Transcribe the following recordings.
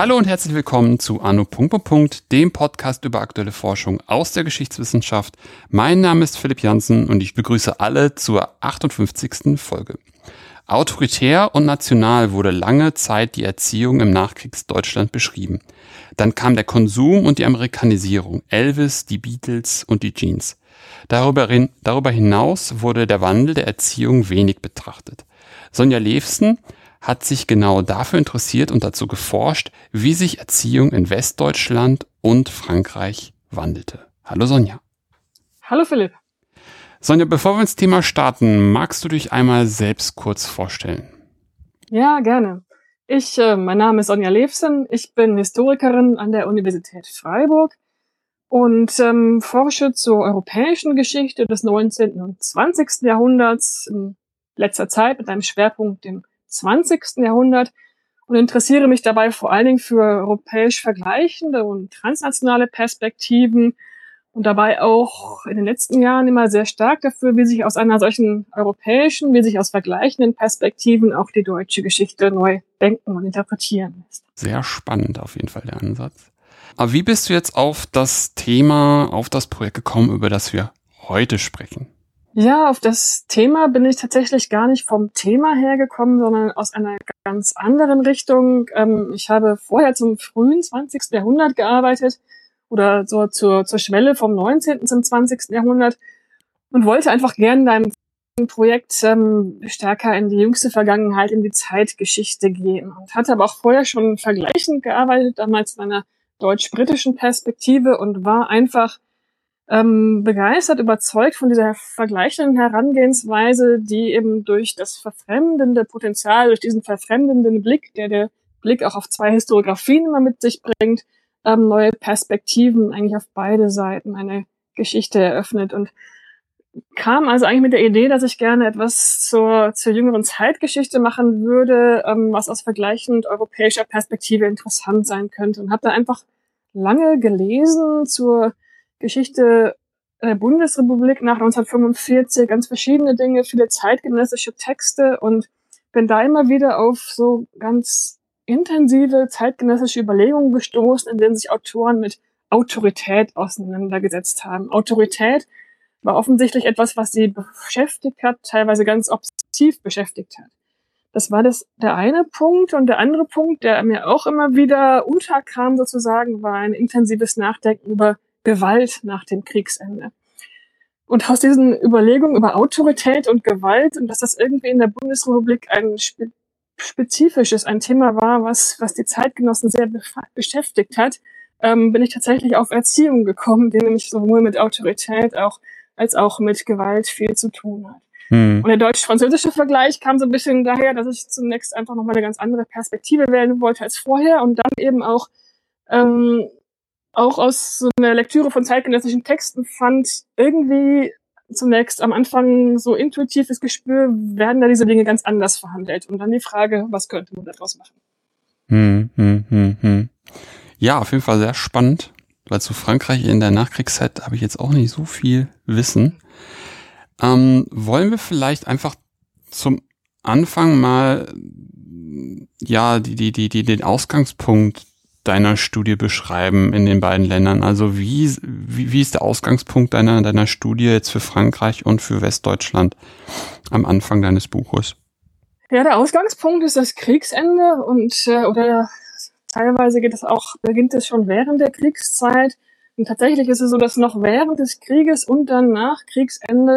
Hallo und herzlich willkommen zu Anno. dem Podcast über aktuelle Forschung aus der Geschichtswissenschaft. Mein Name ist Philipp Jansen und ich begrüße alle zur 58. Folge. Autoritär und national wurde lange Zeit die Erziehung im Nachkriegsdeutschland beschrieben. Dann kam der Konsum und die Amerikanisierung, Elvis, die Beatles und die Jeans. Darüber, hinaus wurde der Wandel der Erziehung wenig betrachtet. Sonja Levsen hat sich genau dafür interessiert und dazu geforscht, wie sich Erziehung in Westdeutschland und Frankreich wandelte. Hallo Sonja. Hallo Philipp. Sonja, bevor wir ins Thema starten, magst du dich einmal selbst kurz vorstellen? Ja, gerne. Ich, äh, mein Name ist Sonja Levsen. Ich bin Historikerin an der Universität Freiburg und ähm, forsche zur europäischen Geschichte des 19. und 20. Jahrhunderts in letzter Zeit mit einem Schwerpunkt im 20. Jahrhundert und interessiere mich dabei vor allen Dingen für europäisch vergleichende und transnationale Perspektiven und dabei auch in den letzten Jahren immer sehr stark dafür, wie sich aus einer solchen europäischen, wie sich aus vergleichenden Perspektiven auch die deutsche Geschichte neu denken und interpretieren lässt. Sehr spannend auf jeden Fall der Ansatz. Aber wie bist du jetzt auf das Thema, auf das Projekt gekommen, über das wir heute sprechen? Ja, auf das Thema bin ich tatsächlich gar nicht vom Thema hergekommen, sondern aus einer ganz anderen Richtung. Ähm, ich habe vorher zum frühen 20. Jahrhundert gearbeitet oder so zur, zur Schwelle vom 19. zum 20. Jahrhundert und wollte einfach gerne deinem Projekt ähm, stärker in die jüngste Vergangenheit, in die Zeitgeschichte gehen und hatte aber auch vorher schon vergleichend gearbeitet, damals in einer deutsch-britischen Perspektive und war einfach ähm, begeistert, überzeugt von dieser vergleichenden Herangehensweise, die eben durch das verfremdende Potenzial, durch diesen verfremdenden Blick, der der Blick auch auf zwei Historiografien immer mit sich bringt, ähm, neue Perspektiven eigentlich auf beide Seiten eine Geschichte eröffnet und kam also eigentlich mit der Idee, dass ich gerne etwas zur, zur jüngeren Zeitgeschichte machen würde, ähm, was aus vergleichend europäischer Perspektive interessant sein könnte und habe da einfach lange gelesen zur Geschichte der Bundesrepublik nach 1945, ganz verschiedene Dinge, viele zeitgenössische Texte und bin da immer wieder auf so ganz intensive zeitgenössische Überlegungen gestoßen, in denen sich Autoren mit Autorität auseinandergesetzt haben. Autorität war offensichtlich etwas, was sie beschäftigt hat, teilweise ganz obsessiv beschäftigt hat. Das war das, der eine Punkt. Und der andere Punkt, der mir auch immer wieder unterkam sozusagen, war ein intensives Nachdenken über Gewalt nach dem Kriegsende. Und aus diesen Überlegungen über Autorität und Gewalt und dass das irgendwie in der Bundesrepublik ein spe spezifisches, ein Thema war, was, was die Zeitgenossen sehr be beschäftigt hat, ähm, bin ich tatsächlich auf Erziehung gekommen, die nämlich sowohl mit Autorität auch, als auch mit Gewalt viel zu tun hat. Hm. Und der deutsch-französische Vergleich kam so ein bisschen daher, dass ich zunächst einfach nochmal eine ganz andere Perspektive wählen wollte als vorher und dann eben auch ähm, auch aus so einer Lektüre von zeitgenössischen Texten fand, irgendwie zunächst am Anfang so intuitives Gespür, werden da diese Dinge ganz anders verhandelt. Und dann die Frage, was könnte man daraus machen? Hm, hm, hm, hm. Ja, auf jeden Fall sehr spannend, weil zu Frankreich in der Nachkriegszeit habe ich jetzt auch nicht so viel Wissen. Ähm, wollen wir vielleicht einfach zum Anfang mal ja die die die die den Ausgangspunkt deiner Studie beschreiben in den beiden Ländern? Also wie, wie, wie ist der Ausgangspunkt deiner, deiner Studie jetzt für Frankreich und für Westdeutschland am Anfang deines Buches? Ja, der Ausgangspunkt ist das Kriegsende und äh, oder teilweise geht es auch, beginnt es schon während der Kriegszeit. Und tatsächlich ist es so, dass noch während des Krieges und dann nach Kriegsende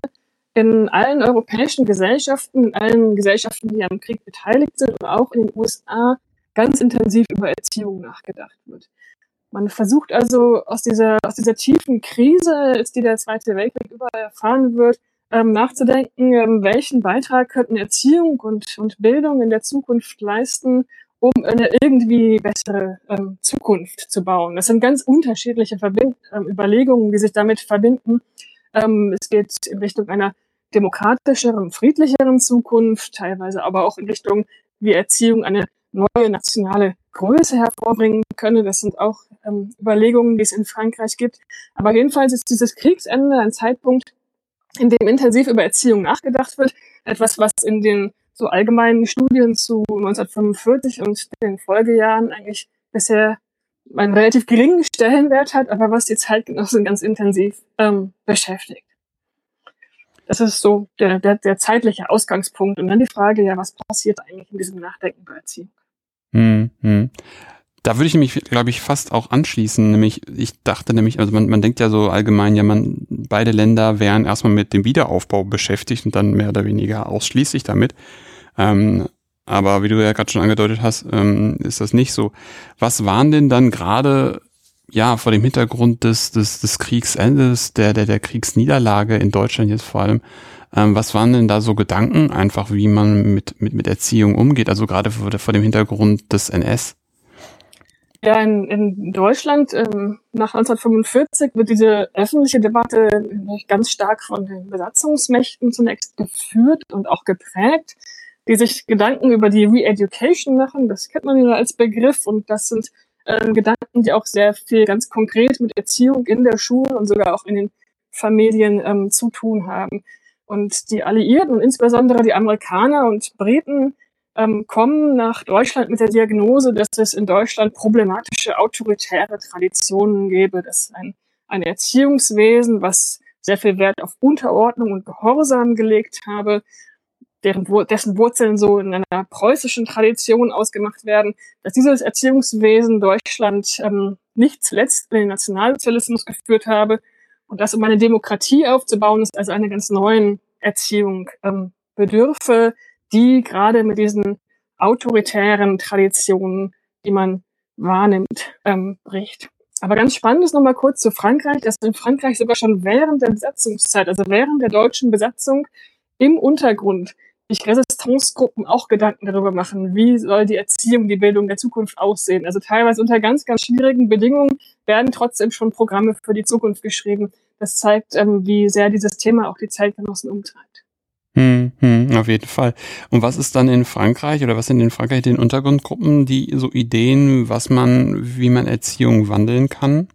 in allen europäischen Gesellschaften, in allen Gesellschaften, die am Krieg beteiligt sind und auch in den USA ganz intensiv über Erziehung nachgedacht wird. Man versucht also aus dieser, aus dieser tiefen Krise, die der Zweite Weltkrieg überall erfahren wird, ähm, nachzudenken, ähm, welchen Beitrag könnten Erziehung und, und Bildung in der Zukunft leisten, um eine irgendwie bessere ähm, Zukunft zu bauen. Das sind ganz unterschiedliche Verbind ähm, Überlegungen, die sich damit verbinden. Ähm, es geht in Richtung einer demokratischeren, friedlicheren Zukunft, teilweise aber auch in Richtung, wie Erziehung eine neue nationale Größe hervorbringen könne. Das sind auch ähm, Überlegungen, die es in Frankreich gibt. Aber jedenfalls ist dieses Kriegsende ein Zeitpunkt, in dem intensiv über Erziehung nachgedacht wird. Etwas, was in den so allgemeinen Studien zu 1945 und den Folgejahren eigentlich bisher einen relativ geringen Stellenwert hat, aber was die Zeitgenossen ganz intensiv ähm, beschäftigt. Das ist so der, der, der zeitliche Ausgangspunkt. Und dann die Frage, ja, was passiert eigentlich in diesem Nachdenken über Erziehung? Hm, hm. Da würde ich nämlich, glaube ich, fast auch anschließen. Nämlich, ich dachte nämlich, also man, man denkt ja so allgemein, ja, man, beide Länder wären erstmal mit dem Wiederaufbau beschäftigt und dann mehr oder weniger ausschließlich damit. Ähm, aber wie du ja gerade schon angedeutet hast, ähm, ist das nicht so. Was waren denn dann gerade, ja, vor dem Hintergrund des, des, des Kriegsendes, der, der, der Kriegsniederlage in Deutschland jetzt vor allem, ähm, was waren denn da so Gedanken, einfach wie man mit, mit, mit Erziehung umgeht, also gerade vor, vor dem Hintergrund des NS? Ja, in, in Deutschland ähm, nach 1945 wird diese öffentliche Debatte ganz stark von den Besatzungsmächten zunächst geführt und auch geprägt die sich Gedanken über die Re-Education machen. Das kennt man ja als Begriff und das sind äh, Gedanken, die auch sehr viel ganz konkret mit Erziehung in der Schule und sogar auch in den Familien ähm, zu tun haben. Und die Alliierten und insbesondere die Amerikaner und Briten ähm, kommen nach Deutschland mit der Diagnose, dass es in Deutschland problematische autoritäre Traditionen gäbe, dass ein, ein Erziehungswesen, was sehr viel Wert auf Unterordnung und Gehorsam gelegt habe, deren, dessen Wurzeln so in einer preußischen Tradition ausgemacht werden, dass dieses Erziehungswesen Deutschland ähm, nicht zuletzt in den Nationalsozialismus geführt habe und dass um eine Demokratie aufzubauen ist, also eine ganz neuen Erziehung ähm, bedürfe, die gerade mit diesen autoritären Traditionen, die man wahrnimmt, ähm, bricht. Aber ganz spannend ist nochmal kurz zu Frankreich, dass in Frankreich sogar schon während der Besatzungszeit, also während der deutschen Besatzung im Untergrund sich Resistenzgruppen auch Gedanken darüber machen, wie soll die Erziehung, die Bildung der Zukunft aussehen. Also teilweise unter ganz, ganz schwierigen Bedingungen werden trotzdem schon Programme für die Zukunft geschrieben. Das zeigt, ähm, wie sehr dieses Thema auch die Zeitgenossen umtreibt. Hm, hm, auf jeden Fall. Und was ist dann in Frankreich oder was sind in Frankreich den Untergrundgruppen, die so Ideen, was man, wie man Erziehung wandeln kann?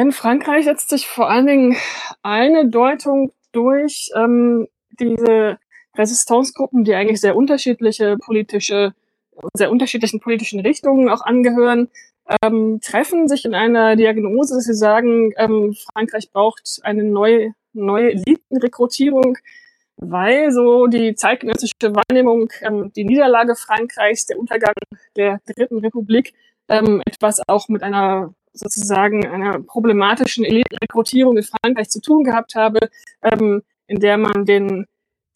in Frankreich setzt sich vor allen Dingen eine Deutung durch, ähm, diese Resistenzgruppen, die eigentlich sehr unterschiedliche politische, sehr unterschiedlichen politischen Richtungen auch angehören, ähm, treffen sich in einer Diagnose, dass sie sagen, ähm, Frankreich braucht eine neue, neue Elitenrekrutierung, weil so die zeitgenössische Wahrnehmung, ähm, die Niederlage Frankreichs, der Untergang der Dritten Republik, ähm, etwas auch mit einer sozusagen einer problematischen Elitenrekrutierung in Frankreich zu tun gehabt habe, ähm, in der man den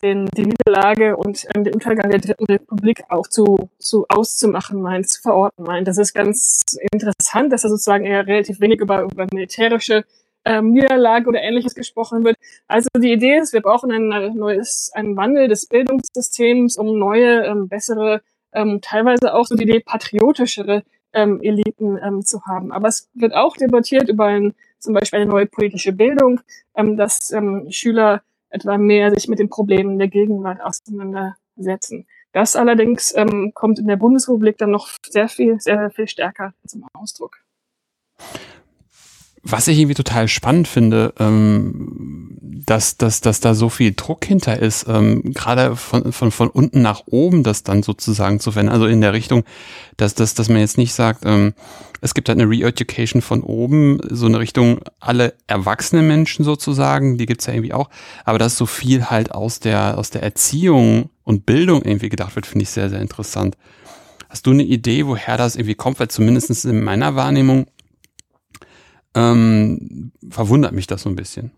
den, die Niederlage und ähm, den Untergang der Dritten Republik auch zu, zu auszumachen meint, zu verorten meint. Das ist ganz interessant, dass da sozusagen eher relativ wenig über, über militärische ähm, Niederlage oder ähnliches gesprochen wird. Also die Idee ist, wir brauchen ein neues, einen Wandel des Bildungssystems, um neue, ähm, bessere, ähm, teilweise auch so die Idee patriotischere ähm, Eliten ähm, zu haben. Aber es wird auch debattiert über ein, zum Beispiel eine neue politische Bildung, ähm, dass ähm, Schüler etwa mehr sich mit den Problemen der Gegenwart auseinandersetzen. Das allerdings ähm, kommt in der Bundesrepublik dann noch sehr viel, sehr, sehr viel stärker zum Ausdruck. Was ich irgendwie total spannend finde, ähm, dass, dass, dass da so viel Druck hinter ist, ähm, gerade von, von, von unten nach oben das dann sozusagen zu verändern. Also in der Richtung, dass, dass, dass man jetzt nicht sagt, ähm, es gibt halt eine Re-Education von oben, so eine Richtung alle erwachsenen Menschen sozusagen, die gibt's ja irgendwie auch, aber dass so viel halt aus der, aus der Erziehung und Bildung irgendwie gedacht wird, finde ich sehr, sehr interessant. Hast du eine Idee, woher das irgendwie kommt? Weil zumindest in meiner Wahrnehmung ähm, verwundert mich das so ein bisschen.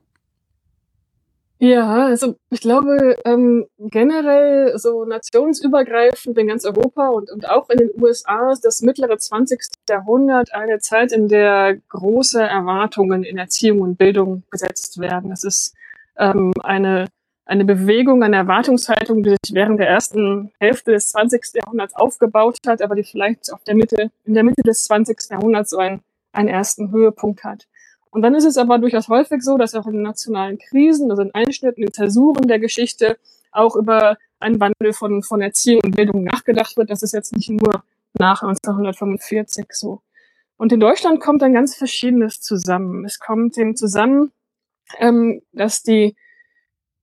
Ja, also ich glaube ähm, generell so nationsübergreifend in ganz Europa und, und auch in den USA ist das mittlere 20. Jahrhundert eine Zeit, in der große Erwartungen in Erziehung und Bildung gesetzt werden. Das ist ähm, eine, eine Bewegung, eine Erwartungshaltung, die sich während der ersten Hälfte des 20. Jahrhunderts aufgebaut hat, aber die vielleicht auf der Mitte, in der Mitte des 20. Jahrhunderts so ein einen ersten Höhepunkt hat. Und dann ist es aber durchaus häufig so, dass auch in nationalen Krisen, also in Einschnitten, in Zäsuren der Geschichte auch über einen Wandel von, von Erziehung und Bildung nachgedacht wird. Das ist jetzt nicht nur nach 1945 so. Und in Deutschland kommt dann ganz Verschiedenes zusammen. Es kommt eben zusammen, ähm, dass die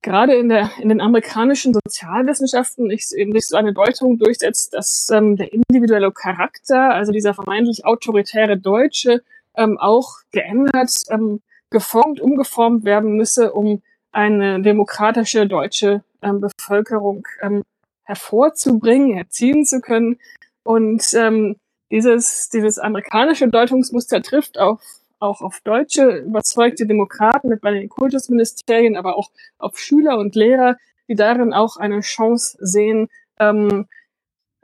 gerade in der in den amerikanischen Sozialwissenschaften eben sich so eine Deutung durchsetzt, dass ähm, der individuelle Charakter, also dieser vermeintlich autoritäre Deutsche, ähm, auch geändert, ähm, geformt, umgeformt werden müsse, um eine demokratische deutsche ähm, Bevölkerung ähm, hervorzubringen, erziehen zu können. Und ähm, dieses, dieses amerikanische Deutungsmuster trifft auf, auch auf deutsche überzeugte Demokraten mit bei den Kultusministerien, aber auch auf Schüler und Lehrer, die darin auch eine Chance sehen, ähm,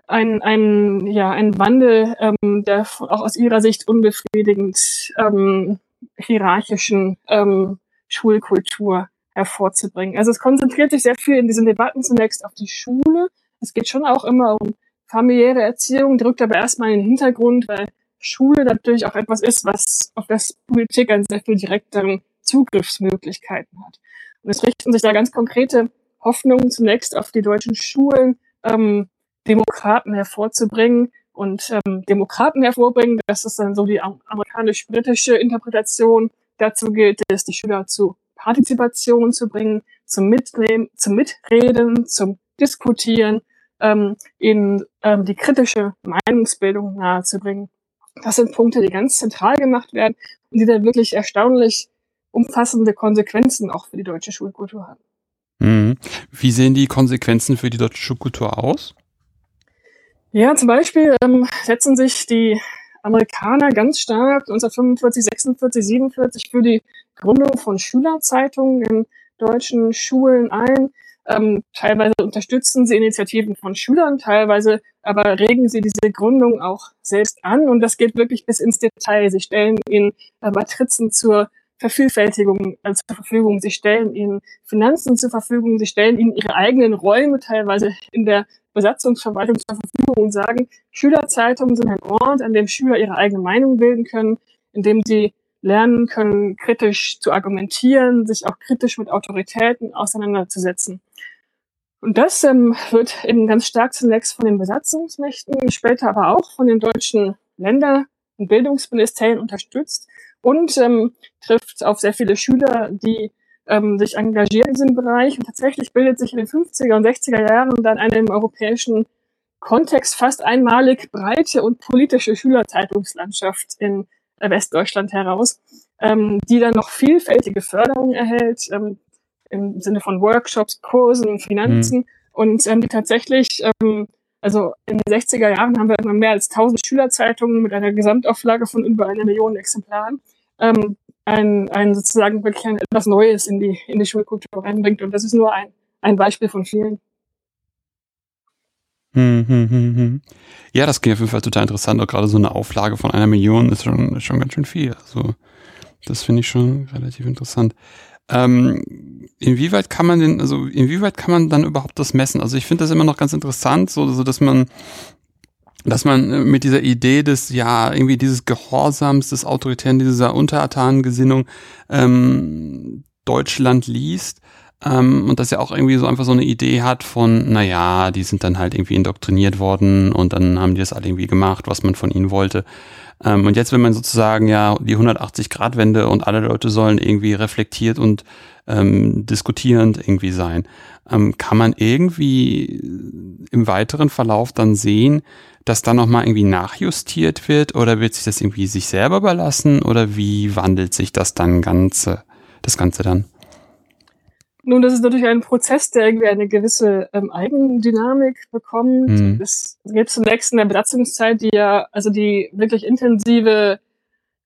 ein, ein, ja, ein Wandel ähm, der auch aus ihrer Sicht unbefriedigend ähm, hierarchischen ähm, Schulkultur hervorzubringen. Also es konzentriert sich sehr viel in diesen Debatten zunächst auf die Schule. Es geht schon auch immer um familiäre Erziehung, drückt aber erstmal in den Hintergrund, weil Schule natürlich auch etwas ist, was auf das Politik einen sehr viel direkteren Zugriffsmöglichkeiten hat. Und es richten sich da ganz konkrete Hoffnungen zunächst auf die deutschen Schulen, ähm, Demokraten hervorzubringen und ähm, Demokraten hervorbringen. Das ist dann so die amerikanisch-britische Interpretation. Dazu gilt es, die Schüler zu Partizipation zu bringen, zum Mitnehmen, zum Mitreden, zum Diskutieren, ähm, ihnen ähm, die kritische Meinungsbildung nahezubringen. Das sind Punkte, die ganz zentral gemacht werden und die dann wirklich erstaunlich umfassende Konsequenzen auch für die deutsche Schulkultur haben. Mhm. Wie sehen die Konsequenzen für die deutsche Schulkultur aus? Ja, zum Beispiel ähm, setzen sich die Amerikaner ganz stark 1945, 46, 47 für die Gründung von Schülerzeitungen in deutschen Schulen ein. Ähm, teilweise unterstützen sie Initiativen von Schülern, teilweise aber regen sie diese Gründung auch selbst an und das geht wirklich bis ins Detail. Sie stellen ihnen äh, Matrizen zur Vervielfältigung äh, zur Verfügung, sie stellen ihnen Finanzen zur Verfügung, sie stellen ihnen ihre eigenen Räume teilweise in der Besatzungsverwaltung zur Verfügung und sagen, Schülerzeitungen sind ein Ort, an dem Schüler ihre eigene Meinung bilden können, in dem sie lernen können, kritisch zu argumentieren, sich auch kritisch mit Autoritäten auseinanderzusetzen. Und das ähm, wird eben ganz stark zunächst von den Besatzungsmächten, später aber auch von den deutschen Länder- und Bildungsministerien unterstützt und ähm, trifft auf sehr viele Schüler, die ähm, sich engagieren in diesem Bereich. Und tatsächlich bildet sich in den 50er und 60er Jahren dann eine im europäischen Kontext fast einmalig breite und politische Schülerzeitungslandschaft in Westdeutschland heraus, ähm, die dann noch vielfältige Förderung erhält, ähm, im Sinne von Workshops, Kursen, Finanzen mhm. und ähm, die tatsächlich, ähm, also in den 60er Jahren haben wir immer mehr als 1000 Schülerzeitungen mit einer Gesamtauflage von über einer Million Exemplaren, ähm, ein, ein sozusagen wirklich ein, etwas Neues in die, in die Schulkultur reinbringt und das ist nur ein, ein Beispiel von vielen. Hm, hm, hm. Ja, das klingt auf jeden Fall total interessant. Auch gerade so eine Auflage von einer Million ist schon, schon ganz schön viel. Also, das finde ich schon relativ interessant. Ähm, inwieweit kann man denn, also inwieweit kann man dann überhaupt das messen? Also ich finde das immer noch ganz interessant, so, so dass man, dass man mit dieser Idee des, ja, irgendwie dieses Gehorsams, des Autoritären, dieser untertanen Gesinnung ähm, Deutschland liest. Ähm, und dass er auch irgendwie so einfach so eine Idee hat von, naja, die sind dann halt irgendwie indoktriniert worden und dann haben die das alle irgendwie gemacht, was man von ihnen wollte. Ähm, und jetzt, wenn man sozusagen ja die 180-Grad-Wende und alle Leute sollen irgendwie reflektiert und ähm, diskutierend irgendwie sein, ähm, kann man irgendwie im weiteren Verlauf dann sehen, dass da nochmal irgendwie nachjustiert wird oder wird sich das irgendwie sich selber überlassen oder wie wandelt sich das dann Ganze, das Ganze dann? Nun, das ist natürlich ein Prozess, der irgendwie eine gewisse ähm, Eigendynamik bekommt. Mhm. Es gibt zunächst in der Besatzungszeit, die ja, also die wirklich intensive,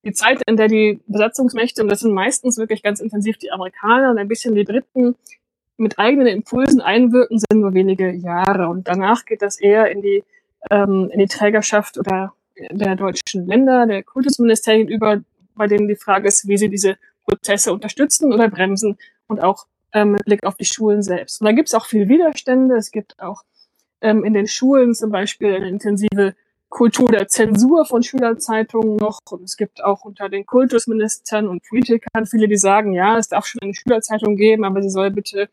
die Zeit, in der die Besatzungsmächte, und das sind meistens wirklich ganz intensiv die Amerikaner und ein bisschen die Briten, mit eigenen Impulsen einwirken, sind nur wenige Jahre. Und danach geht das eher in die, ähm, in die Trägerschaft oder der deutschen Länder, der Kultusministerien über, bei denen die Frage ist, wie sie diese Prozesse unterstützen oder bremsen und auch ähm, mit Blick auf die Schulen selbst. Und da gibt es auch viel Widerstände. Es gibt auch ähm, in den Schulen zum Beispiel eine intensive Kultur der Zensur von Schülerzeitungen noch. Und es gibt auch unter den Kultusministern und Politikern viele, die sagen, ja, es darf schon eine Schülerzeitung geben, aber sie soll bitte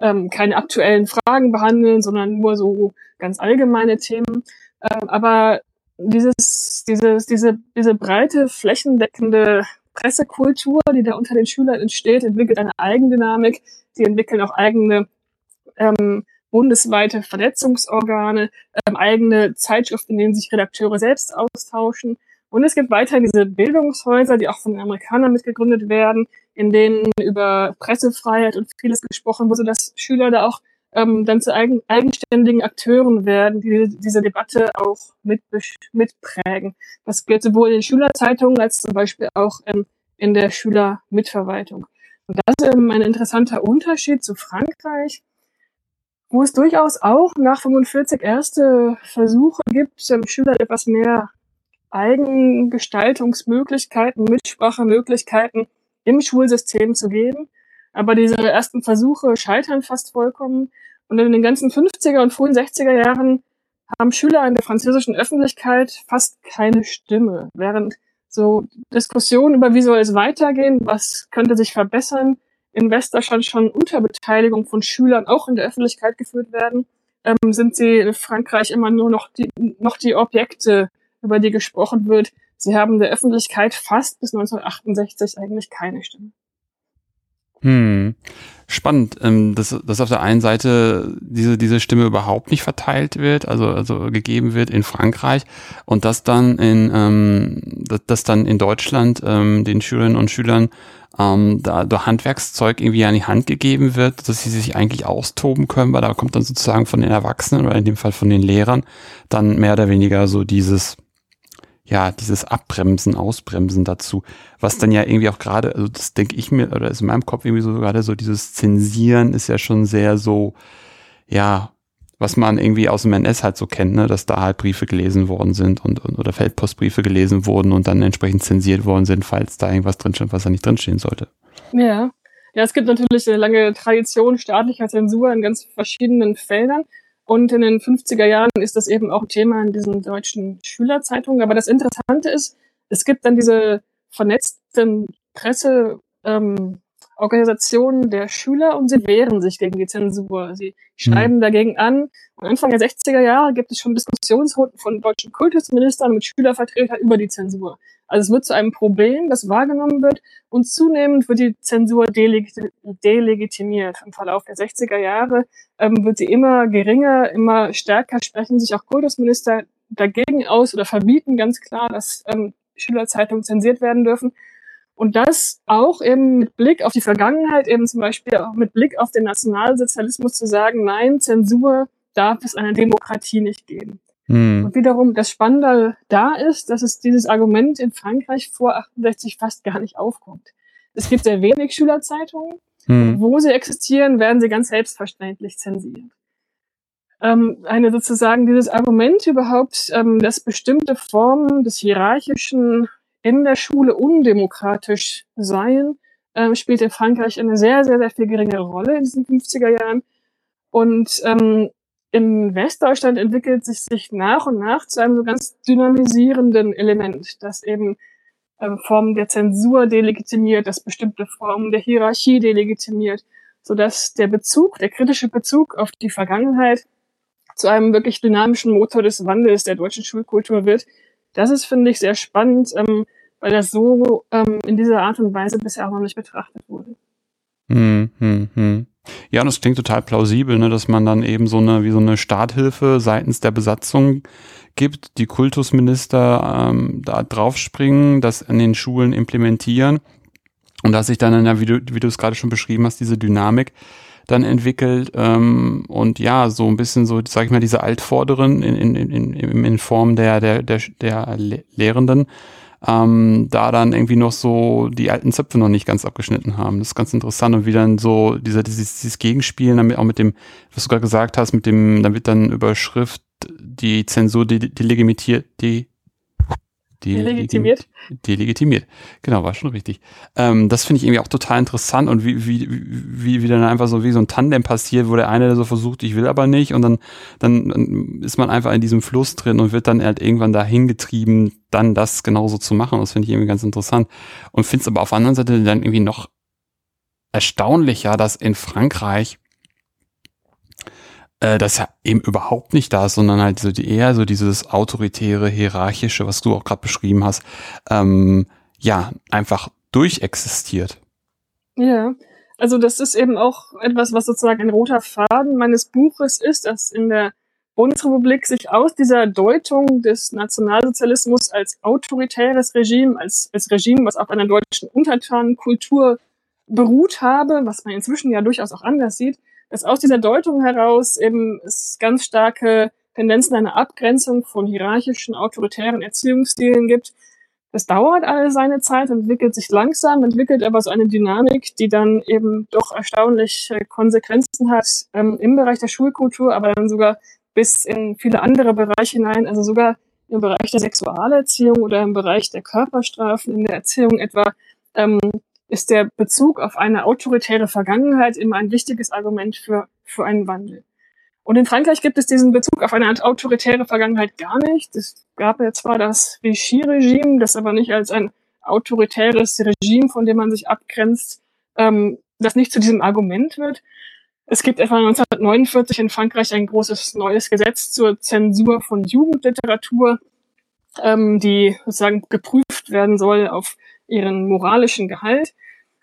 ähm, keine aktuellen Fragen behandeln, sondern nur so ganz allgemeine Themen. Ähm, aber dieses, dieses, diese, diese breite, flächendeckende Pressekultur, die da unter den Schülern entsteht, entwickelt eine Eigendynamik. Die entwickeln auch eigene ähm, bundesweite Vernetzungsorgane, ähm, eigene Zeitschriften, in denen sich Redakteure selbst austauschen. Und es gibt weiterhin diese Bildungshäuser, die auch von den Amerikanern mitgegründet werden, in denen über Pressefreiheit und vieles gesprochen wurde, dass Schüler da auch ähm, dann zu eigen, eigenständigen Akteuren werden, die diese Debatte auch mit, mitprägen. Das gilt sowohl in den Schülerzeitungen als zum Beispiel auch ähm, in der Schülermitverwaltung. Und das ist ähm, ein interessanter Unterschied zu Frankreich, wo es durchaus auch nach 45 erste Versuche gibt, ähm, Schülern etwas mehr Eigengestaltungsmöglichkeiten, Mitsprachemöglichkeiten im Schulsystem zu geben. Aber diese ersten Versuche scheitern fast vollkommen. Und in den ganzen 50er und frühen 60er Jahren haben Schüler in der französischen Öffentlichkeit fast keine Stimme. Während so Diskussionen über wie soll es weitergehen, was könnte sich verbessern, in Westdeutschland schon unter Beteiligung von Schülern auch in der Öffentlichkeit geführt werden, ähm, sind sie in Frankreich immer nur noch die, noch die Objekte, über die gesprochen wird. Sie haben der Öffentlichkeit fast bis 1968 eigentlich keine Stimme. Hm. Spannend, ähm, dass, dass auf der einen Seite diese, diese Stimme überhaupt nicht verteilt wird, also, also gegeben wird in Frankreich und dass dann in, ähm, dass, dass dann in Deutschland ähm, den Schülerinnen und Schülern ähm, da durch Handwerkszeug irgendwie an die Hand gegeben wird, dass sie sich eigentlich austoben können, weil da kommt dann sozusagen von den Erwachsenen oder in dem Fall von den Lehrern dann mehr oder weniger so dieses ja, dieses Abbremsen, Ausbremsen dazu, was dann ja irgendwie auch gerade, also das denke ich mir, oder ist in meinem Kopf irgendwie so gerade so dieses Zensieren ist ja schon sehr so, ja, was man irgendwie aus dem NS halt so kennt, ne, dass da halt Briefe gelesen worden sind und, und oder Feldpostbriefe gelesen wurden und dann entsprechend zensiert worden sind, falls da irgendwas drinsteht, was da nicht drinstehen sollte. Ja. Ja, es gibt natürlich eine lange Tradition staatlicher Zensur in ganz verschiedenen Feldern. Und in den 50er Jahren ist das eben auch Thema in diesen deutschen Schülerzeitungen. Aber das Interessante ist, es gibt dann diese vernetzten Presse, ähm, der Schüler und sie wehren sich gegen die Zensur. Sie schreiben mhm. dagegen an. Und Anfang der 60er Jahre gibt es schon Diskussionsrunden von deutschen Kultusministern mit Schülervertretern über die Zensur. Also es wird zu einem Problem, das wahrgenommen wird und zunehmend wird die Zensur delegitimiert. Im Verlauf der 60er Jahre ähm, wird sie immer geringer, immer stärker sprechen sich auch Kultusminister dagegen aus oder verbieten ganz klar, dass ähm, Schülerzeitungen zensiert werden dürfen. Und das auch eben mit Blick auf die Vergangenheit, eben zum Beispiel auch mit Blick auf den Nationalsozialismus zu sagen, nein, Zensur darf es einer Demokratie nicht geben. Hm. Und wiederum das Spannende da ist, dass es dieses Argument in Frankreich vor 68 fast gar nicht aufkommt. Es gibt sehr wenig Schülerzeitungen. Hm. Wo sie existieren, werden sie ganz selbstverständlich zensiert. Ähm, eine sozusagen dieses Argument überhaupt, ähm, dass bestimmte Formen des hierarchischen in der Schule undemokratisch seien, ähm, spielt in Frankreich eine sehr, sehr, sehr viel geringere Rolle in diesen 50er Jahren. Und ähm, in Westdeutschland entwickelt sich sich nach und nach zu einem so ganz dynamisierenden Element, das eben ähm, Formen der Zensur delegitimiert, das bestimmte Formen der Hierarchie delegitimiert, so dass der Bezug, der kritische Bezug auf die Vergangenheit zu einem wirklich dynamischen Motor des Wandels der deutschen Schulkultur wird, das ist, finde ich, sehr spannend, ähm, weil das so ähm, in dieser Art und Weise bisher auch noch nicht betrachtet wurde. Hm, hm, hm. Ja, und das klingt total plausibel, ne, dass man dann eben so eine, wie so eine Starthilfe seitens der Besatzung gibt, die Kultusminister ähm, da draufspringen, das an den Schulen implementieren und dass sich dann, wie du, wie du es gerade schon beschrieben hast, diese Dynamik dann entwickelt ähm, und ja, so ein bisschen so, sag ich mal, diese Altvorderen in, in, in, in Form der, der, der, der Lehrenden, ähm, da dann irgendwie noch so die alten Zöpfe noch nicht ganz abgeschnitten haben. Das ist ganz interessant und wie dann so dieser, dieses, dieses Gegenspielen, damit auch mit dem, was du gerade gesagt hast, mit dem, dann wird dann Überschrift die Zensur die, die legitimiert, die delegitimiert. Delegitimiert. Genau, war schon richtig. Ähm, das finde ich irgendwie auch total interessant und wie, wie, wie, wie dann einfach so wie so ein Tandem passiert, wo der eine so versucht, ich will aber nicht und dann, dann ist man einfach in diesem Fluss drin und wird dann halt irgendwann dahin getrieben, dann das genauso zu machen. Das finde ich irgendwie ganz interessant und finde es aber auf der anderen Seite dann irgendwie noch erstaunlicher, dass in Frankreich äh, das ja eben überhaupt nicht da ist, sondern halt so die, eher so dieses autoritäre, hierarchische, was du auch gerade beschrieben hast, ähm, ja, einfach durchexistiert. Ja, also das ist eben auch etwas, was sozusagen ein roter Faden meines Buches ist, dass in der Bundesrepublik sich aus dieser Deutung des Nationalsozialismus als autoritäres Regime, als, als Regime, was auf einer deutschen Untertanenkultur beruht habe, was man inzwischen ja durchaus auch anders sieht, dass aus dieser Deutung heraus eben es ganz starke Tendenzen einer Abgrenzung von hierarchischen, autoritären Erziehungsstilen gibt. Das dauert alles seine Zeit, entwickelt sich langsam, entwickelt aber so eine Dynamik, die dann eben doch erstaunliche Konsequenzen hat ähm, im Bereich der Schulkultur, aber dann sogar bis in viele andere Bereiche hinein, also sogar im Bereich der Sexualerziehung oder im Bereich der Körperstrafen in der Erziehung etwa, ähm, ist der Bezug auf eine autoritäre Vergangenheit immer ein wichtiges Argument für, für einen Wandel. Und in Frankreich gibt es diesen Bezug auf eine autoritäre Vergangenheit gar nicht. Es gab ja zwar das Vichy-Regime, das aber nicht als ein autoritäres Regime, von dem man sich abgrenzt, ähm, das nicht zu diesem Argument wird. Es gibt etwa 1949 in Frankreich ein großes neues Gesetz zur Zensur von Jugendliteratur, ähm, die sozusagen geprüft werden soll auf ihren moralischen Gehalt.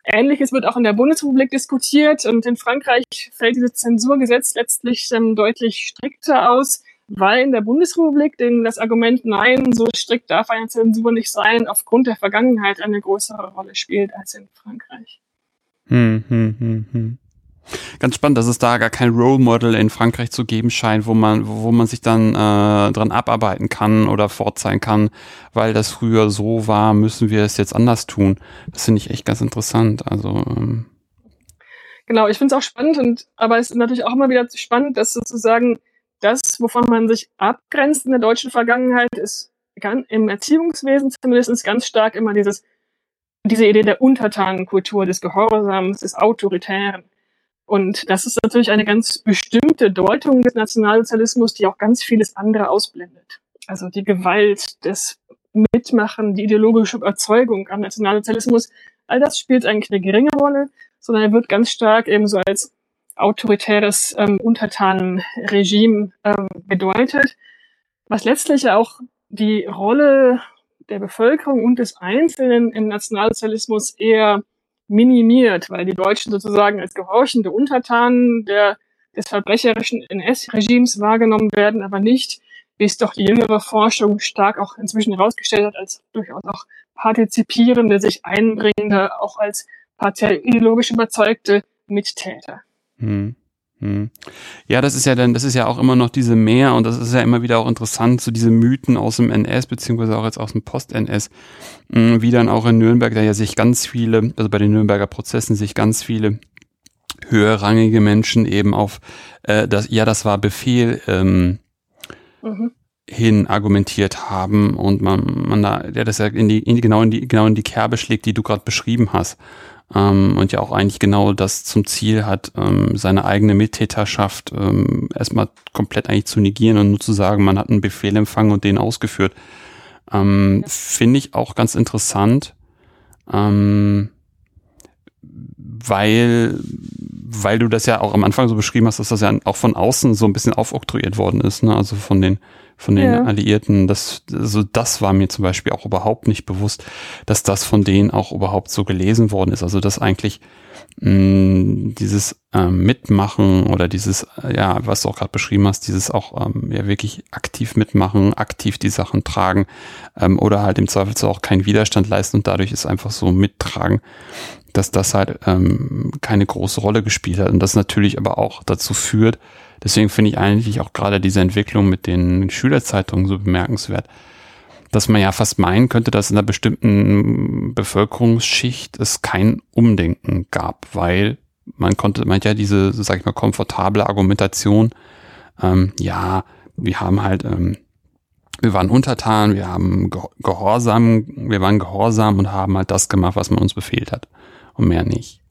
Ähnliches wird auch in der Bundesrepublik diskutiert und in Frankreich fällt dieses Zensurgesetz letztlich ähm, deutlich strikter aus, weil in der Bundesrepublik denn das Argument Nein, so strikt darf eine Zensur nicht sein, aufgrund der Vergangenheit eine größere Rolle spielt als in Frankreich. Hm, hm, hm, hm. Ganz spannend, dass es da gar kein Role Model in Frankreich zu geben scheint, wo man, wo man sich dann äh, dran abarbeiten kann oder vorzeigen kann, weil das früher so war, müssen wir es jetzt anders tun. Das finde ich echt ganz interessant. Also ähm. genau, ich finde es auch spannend und aber es ist natürlich auch immer wieder spannend, dass sozusagen das, wovon man sich abgrenzt in der deutschen Vergangenheit, ist im Erziehungswesen zumindest ganz stark immer dieses diese Idee der Untertanenkultur, des Gehorsams, des Autoritären. Und das ist natürlich eine ganz bestimmte Deutung des Nationalsozialismus, die auch ganz vieles andere ausblendet. Also die Gewalt, das Mitmachen, die ideologische Überzeugung am Nationalsozialismus, all das spielt eigentlich eine geringe Rolle, sondern er wird ganz stark eben so als autoritäres ähm, Untertanenregime ähm, bedeutet, was letztlich auch die Rolle der Bevölkerung und des Einzelnen im Nationalsozialismus eher minimiert, weil die Deutschen sozusagen als gehorchende Untertanen der, des verbrecherischen NS-Regimes wahrgenommen werden, aber nicht, wie es doch die jüngere Forschung stark auch inzwischen herausgestellt hat, als durchaus auch partizipierende, sich einbringende, auch als partiell ideologisch überzeugte Mittäter. Hm. Hm. Ja, das ist ja dann, das ist ja auch immer noch diese Mehr und das ist ja immer wieder auch interessant, so diese Mythen aus dem NS, beziehungsweise auch jetzt aus dem Post-NS, hm, wie dann auch in Nürnberg, da ja sich ganz viele, also bei den Nürnberger Prozessen sich ganz viele höherrangige Menschen eben auf äh, das, ja, das war Befehl ähm, mhm. hin argumentiert haben und man, man da, ja, das ja in die, in, genau in die, genau in die Kerbe schlägt, die du gerade beschrieben hast ähm, und ja auch eigentlich genau das zum Ziel hat, ähm, seine eigene Mittäterschaft ähm, erstmal komplett eigentlich zu negieren und nur zu sagen, man hat einen Befehl empfangen und den ausgeführt. Ähm, ja. Finde ich auch ganz interessant, ähm, weil, weil du das ja auch am Anfang so beschrieben hast, dass das ja auch von außen so ein bisschen aufoktroyiert worden ist, ne? also von den von den ja. Alliierten. Das, also das war mir zum Beispiel auch überhaupt nicht bewusst, dass das von denen auch überhaupt so gelesen worden ist. Also dass eigentlich mh, mm, dieses ähm, Mitmachen oder dieses, ja, was du auch gerade beschrieben hast, dieses auch ähm, ja wirklich aktiv mitmachen, aktiv die Sachen tragen ähm, oder halt im Zweifelsfall auch keinen Widerstand leisten und dadurch ist einfach so mittragen, dass das halt ähm, keine große Rolle gespielt hat und das natürlich aber auch dazu führt, Deswegen finde ich eigentlich auch gerade diese Entwicklung mit den Schülerzeitungen so bemerkenswert, dass man ja fast meinen könnte, dass in einer bestimmten Bevölkerungsschicht es kein Umdenken gab, weil man konnte, man hat ja diese, sag ich mal, komfortable Argumentation, ähm, ja, wir haben halt, ähm, wir waren untertan, wir haben gehorsam, wir waren gehorsam und haben halt das gemacht, was man uns befehlt hat und mehr nicht.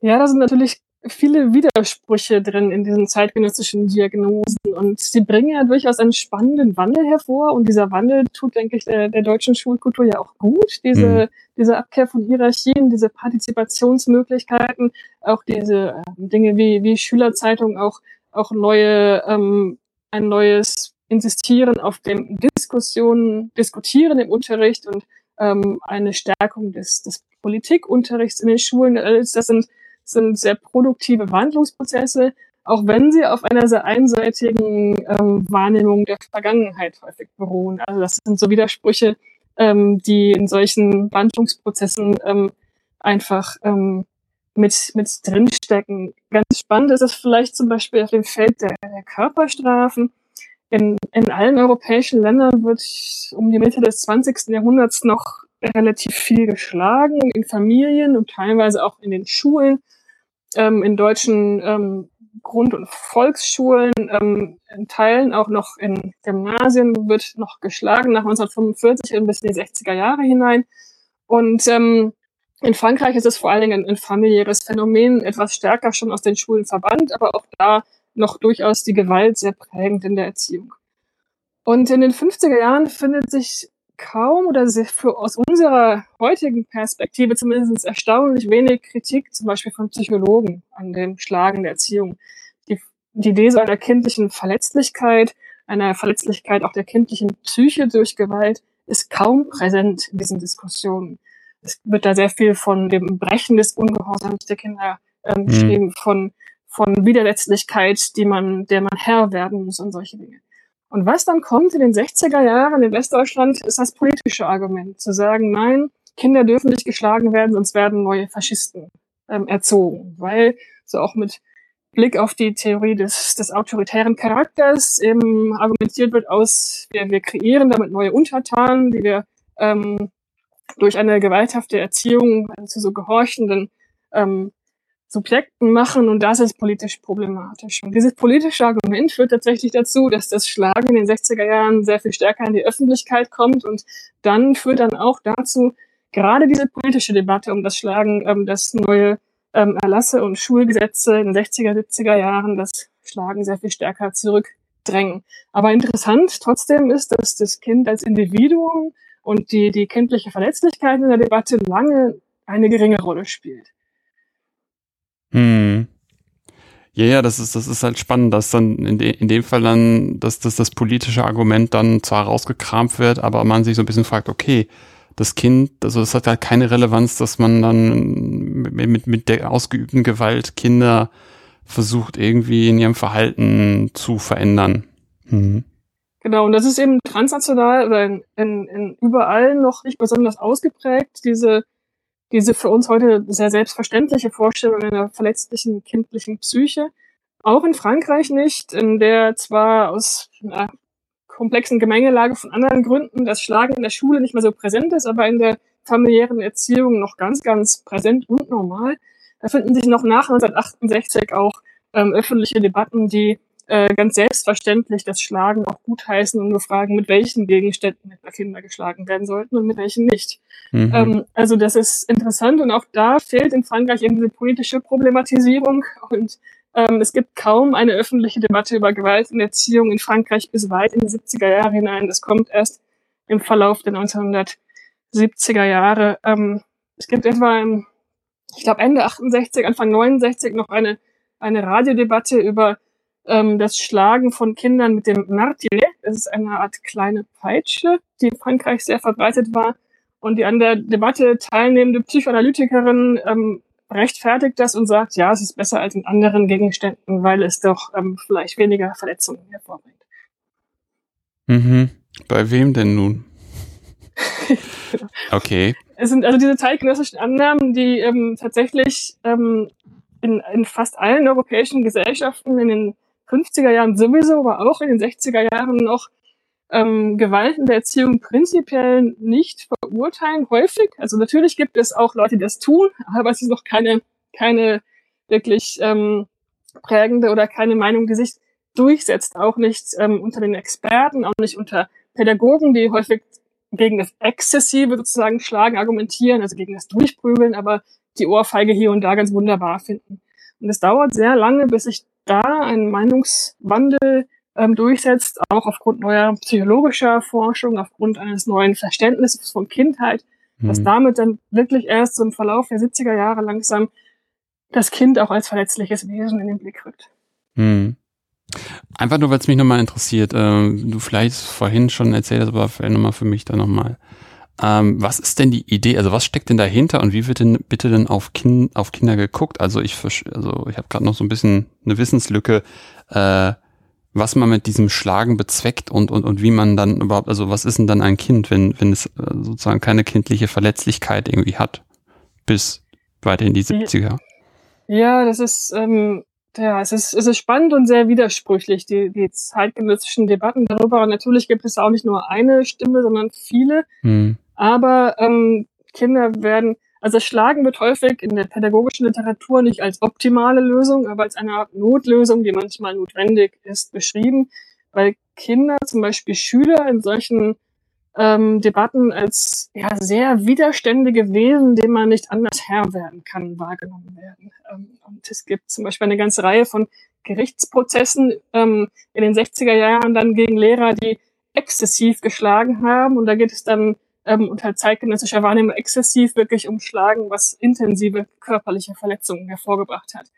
Ja, das sind natürlich viele Widersprüche drin in diesen zeitgenössischen Diagnosen und sie bringen ja durchaus einen spannenden Wandel hervor und dieser Wandel tut, denke ich, der, der deutschen Schulkultur ja auch gut. Diese, mhm. diese Abkehr von Hierarchien, diese Partizipationsmöglichkeiten, auch diese äh, Dinge wie, wie Schülerzeitung auch auch neue, ähm, ein neues Insistieren auf dem Diskussionen, Diskutieren im Unterricht und ähm, eine Stärkung des, des Politikunterrichts in den Schulen. Das sind, sind sehr produktive Wandlungsprozesse, auch wenn sie auf einer sehr einseitigen ähm, Wahrnehmung der Vergangenheit häufig beruhen. Also das sind so Widersprüche, ähm, die in solchen Wandlungsprozessen ähm, einfach ähm, mit, mit drinstecken. Ganz spannend ist es vielleicht zum Beispiel auf dem Feld der, der Körperstrafen. In, in allen europäischen Ländern wird um die Mitte des 20. Jahrhunderts noch relativ viel geschlagen, in Familien und teilweise auch in den Schulen. Ähm, in deutschen ähm, Grund- und Volksschulen, ähm, in Teilen auch noch in Gymnasien wird noch geschlagen nach 1945 bis in die 60er Jahre hinein. Und ähm, in Frankreich ist es vor allen Dingen ein, ein familiäres Phänomen, etwas stärker schon aus den Schulen verbannt, aber auch da noch durchaus die Gewalt sehr prägend in der Erziehung. Und in den 50er Jahren findet sich kaum oder für, aus unserer heutigen Perspektive zumindest erstaunlich wenig Kritik, zum Beispiel von Psychologen an dem Schlagen der Erziehung. Die, die Idee so einer kindlichen Verletzlichkeit, einer Verletzlichkeit auch der kindlichen Psyche durch Gewalt ist kaum präsent in diesen Diskussionen. Es wird da sehr viel von dem Brechen des Ungehorsams der Kinder ähm, mhm. von, von Widerletzlichkeit, die man, der man Herr werden muss und solche Dinge. Und was dann kommt in den 60er Jahren in Westdeutschland, ist das politische Argument, zu sagen, nein, Kinder dürfen nicht geschlagen werden, sonst werden neue Faschisten ähm, erzogen. Weil so auch mit Blick auf die Theorie des, des autoritären Charakters eben argumentiert wird aus, wir, wir kreieren damit neue Untertanen, die wir ähm, durch eine gewalthafte Erziehung zu so gehorchenden ähm, Subjekten machen und das ist politisch problematisch. Und dieses politische Argument führt tatsächlich dazu, dass das Schlagen in den 60er Jahren sehr viel stärker in die Öffentlichkeit kommt und dann führt dann auch dazu, gerade diese politische Debatte um das Schlagen, ähm, das neue ähm, Erlasse und Schulgesetze in den 60er, 70er Jahren das Schlagen sehr viel stärker zurückdrängen. Aber interessant trotzdem ist, dass das Kind als Individuum und die, die kindliche Verletzlichkeit in der Debatte lange eine geringe Rolle spielt. Hm. Ja, ja, das ist, das ist halt spannend, dass dann in, de, in dem Fall dann, dass, dass das politische Argument dann zwar rausgekramt wird, aber man sich so ein bisschen fragt, okay, das Kind, also es hat halt keine Relevanz, dass man dann mit, mit, mit der ausgeübten Gewalt Kinder versucht, irgendwie in ihrem Verhalten zu verändern. Mhm. Genau, und das ist eben transnational oder in, in, in überall noch nicht besonders ausgeprägt, diese diese für uns heute sehr selbstverständliche Vorstellung einer verletzlichen kindlichen Psyche. Auch in Frankreich nicht, in der zwar aus einer komplexen Gemengelage von anderen Gründen das Schlagen in der Schule nicht mehr so präsent ist, aber in der familiären Erziehung noch ganz, ganz präsent und normal. Da finden sich noch nach 1968 auch ähm, öffentliche Debatten, die äh, ganz selbstverständlich das Schlagen auch gutheißen und nur fragen, mit welchen Gegenständen Kinder geschlagen werden sollten und mit welchen nicht. Mhm. Ähm, also das ist interessant und auch da fehlt in Frankreich eben diese politische Problematisierung und ähm, es gibt kaum eine öffentliche Debatte über Gewalt in Erziehung in Frankreich bis weit in die 70er Jahre hinein. Das kommt erst im Verlauf der 1970er Jahre. Ähm, es gibt etwa im, ich glaube Ende 68, Anfang 69 noch eine, eine Radiodebatte über ähm, das Schlagen von Kindern mit dem Martinet. Das ist eine Art kleine Peitsche, die in Frankreich sehr verbreitet war. Und die an der Debatte teilnehmende Psychoanalytikerin ähm, rechtfertigt das und sagt, ja, es ist besser als in anderen Gegenständen, weil es doch ähm, vielleicht weniger Verletzungen hervorbringt. Mhm. Bei wem denn nun? okay. Es sind also diese zeitgenössischen Annahmen, die ähm, tatsächlich ähm, in, in fast allen europäischen Gesellschaften in den 50er Jahren sowieso, aber auch in den 60er Jahren noch ähm, Gewalt in der Erziehung prinzipiell nicht verurteilen, häufig. Also natürlich gibt es auch Leute, die das tun, aber es ist noch keine, keine wirklich ähm, prägende oder keine Meinung, die sich durchsetzt, auch nicht ähm, unter den Experten, auch nicht unter Pädagogen, die häufig gegen das exzessive sozusagen Schlagen argumentieren, also gegen das Durchprügeln, aber die Ohrfeige hier und da ganz wunderbar finden. Und es dauert sehr lange, bis sich da ein Meinungswandel ähm, durchsetzt, auch aufgrund neuer psychologischer Forschung, aufgrund eines neuen Verständnisses von Kindheit, mhm. dass damit dann wirklich erst so im Verlauf der 70er Jahre langsam das Kind auch als verletzliches Wesen in den Blick rückt. Mhm. Einfach nur, weil es mich nochmal interessiert. Ähm, du vielleicht vorhin schon erzählt hast, aber vielleicht nochmal für mich da nochmal. Ähm, was ist denn die Idee? Also was steckt denn dahinter und wie wird denn bitte denn auf, kind, auf Kinder geguckt? Also ich, also ich habe gerade noch so ein bisschen eine Wissenslücke, äh, was man mit diesem Schlagen bezweckt und, und, und wie man dann überhaupt, also was ist denn dann ein Kind, wenn, wenn es äh, sozusagen keine kindliche Verletzlichkeit irgendwie hat, bis weiter in die 70er? Ja, das ist, ähm, ja, es ist, es ist spannend und sehr widersprüchlich, die, die zeitgenössischen Debatten darüber. Und natürlich gibt es auch nicht nur eine Stimme, sondern viele. Hm. Aber ähm, Kinder werden, also Schlagen wird häufig in der pädagogischen Literatur nicht als optimale Lösung, aber als eine Art Notlösung, die manchmal notwendig ist, beschrieben, weil Kinder, zum Beispiel Schüler in solchen ähm, Debatten als ja, sehr widerständige Wesen, denen man nicht anders Herr werden kann, wahrgenommen werden. Ähm, und es gibt zum Beispiel eine ganze Reihe von Gerichtsprozessen ähm, in den 60er Jahren dann gegen Lehrer, die exzessiv geschlagen haben. Und da geht es dann ähm, unter zeitgenössischer Wahrnehmung exzessiv wirklich um Schlagen, was intensive körperliche Verletzungen hervorgebracht hat.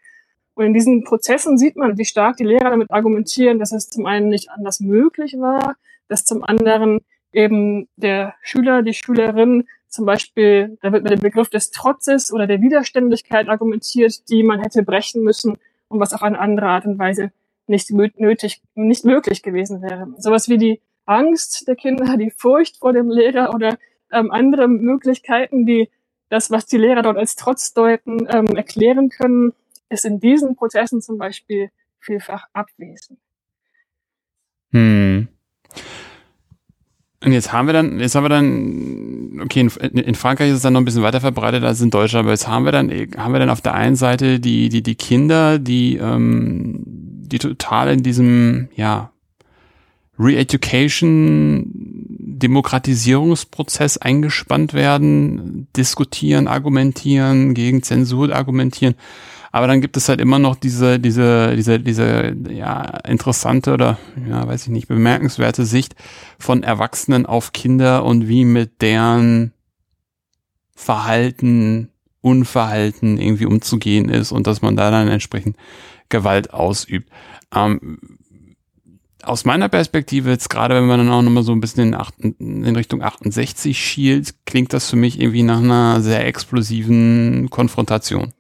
Und in diesen Prozessen sieht man, wie stark die Lehrer damit argumentieren, dass es zum einen nicht anders möglich war, dass zum anderen eben der Schüler, die Schülerin zum Beispiel, da wird mit dem Begriff des Trotzes oder der Widerständigkeit argumentiert, die man hätte brechen müssen und was auf eine andere Art und Weise nicht nötig, nicht möglich gewesen wäre. Sowas wie die Angst der Kinder, die Furcht vor dem Lehrer oder ähm, andere Möglichkeiten, die das, was die Lehrer dort als Trotz deuten, ähm, erklären können, ist in diesen Prozessen zum Beispiel vielfach abwesend. Hm. Und jetzt haben wir dann, jetzt haben wir dann, okay, in, in, Frankreich ist es dann noch ein bisschen weiter verbreitet als in Deutschland, aber jetzt haben wir dann, haben wir dann auf der einen Seite die, die, die Kinder, die, ähm, die total in diesem, ja, Re-Education, Demokratisierungsprozess eingespannt werden, diskutieren, argumentieren, gegen Zensur argumentieren. Aber dann gibt es halt immer noch diese, diese, diese, diese, ja, interessante oder, ja, weiß ich nicht, bemerkenswerte Sicht von Erwachsenen auf Kinder und wie mit deren Verhalten, Unverhalten irgendwie umzugehen ist und dass man da dann entsprechend Gewalt ausübt. Ähm, aus meiner Perspektive, jetzt gerade wenn man dann auch nochmal so ein bisschen in, acht, in, Richtung 68 schielt, klingt das für mich irgendwie nach einer sehr explosiven Konfrontation.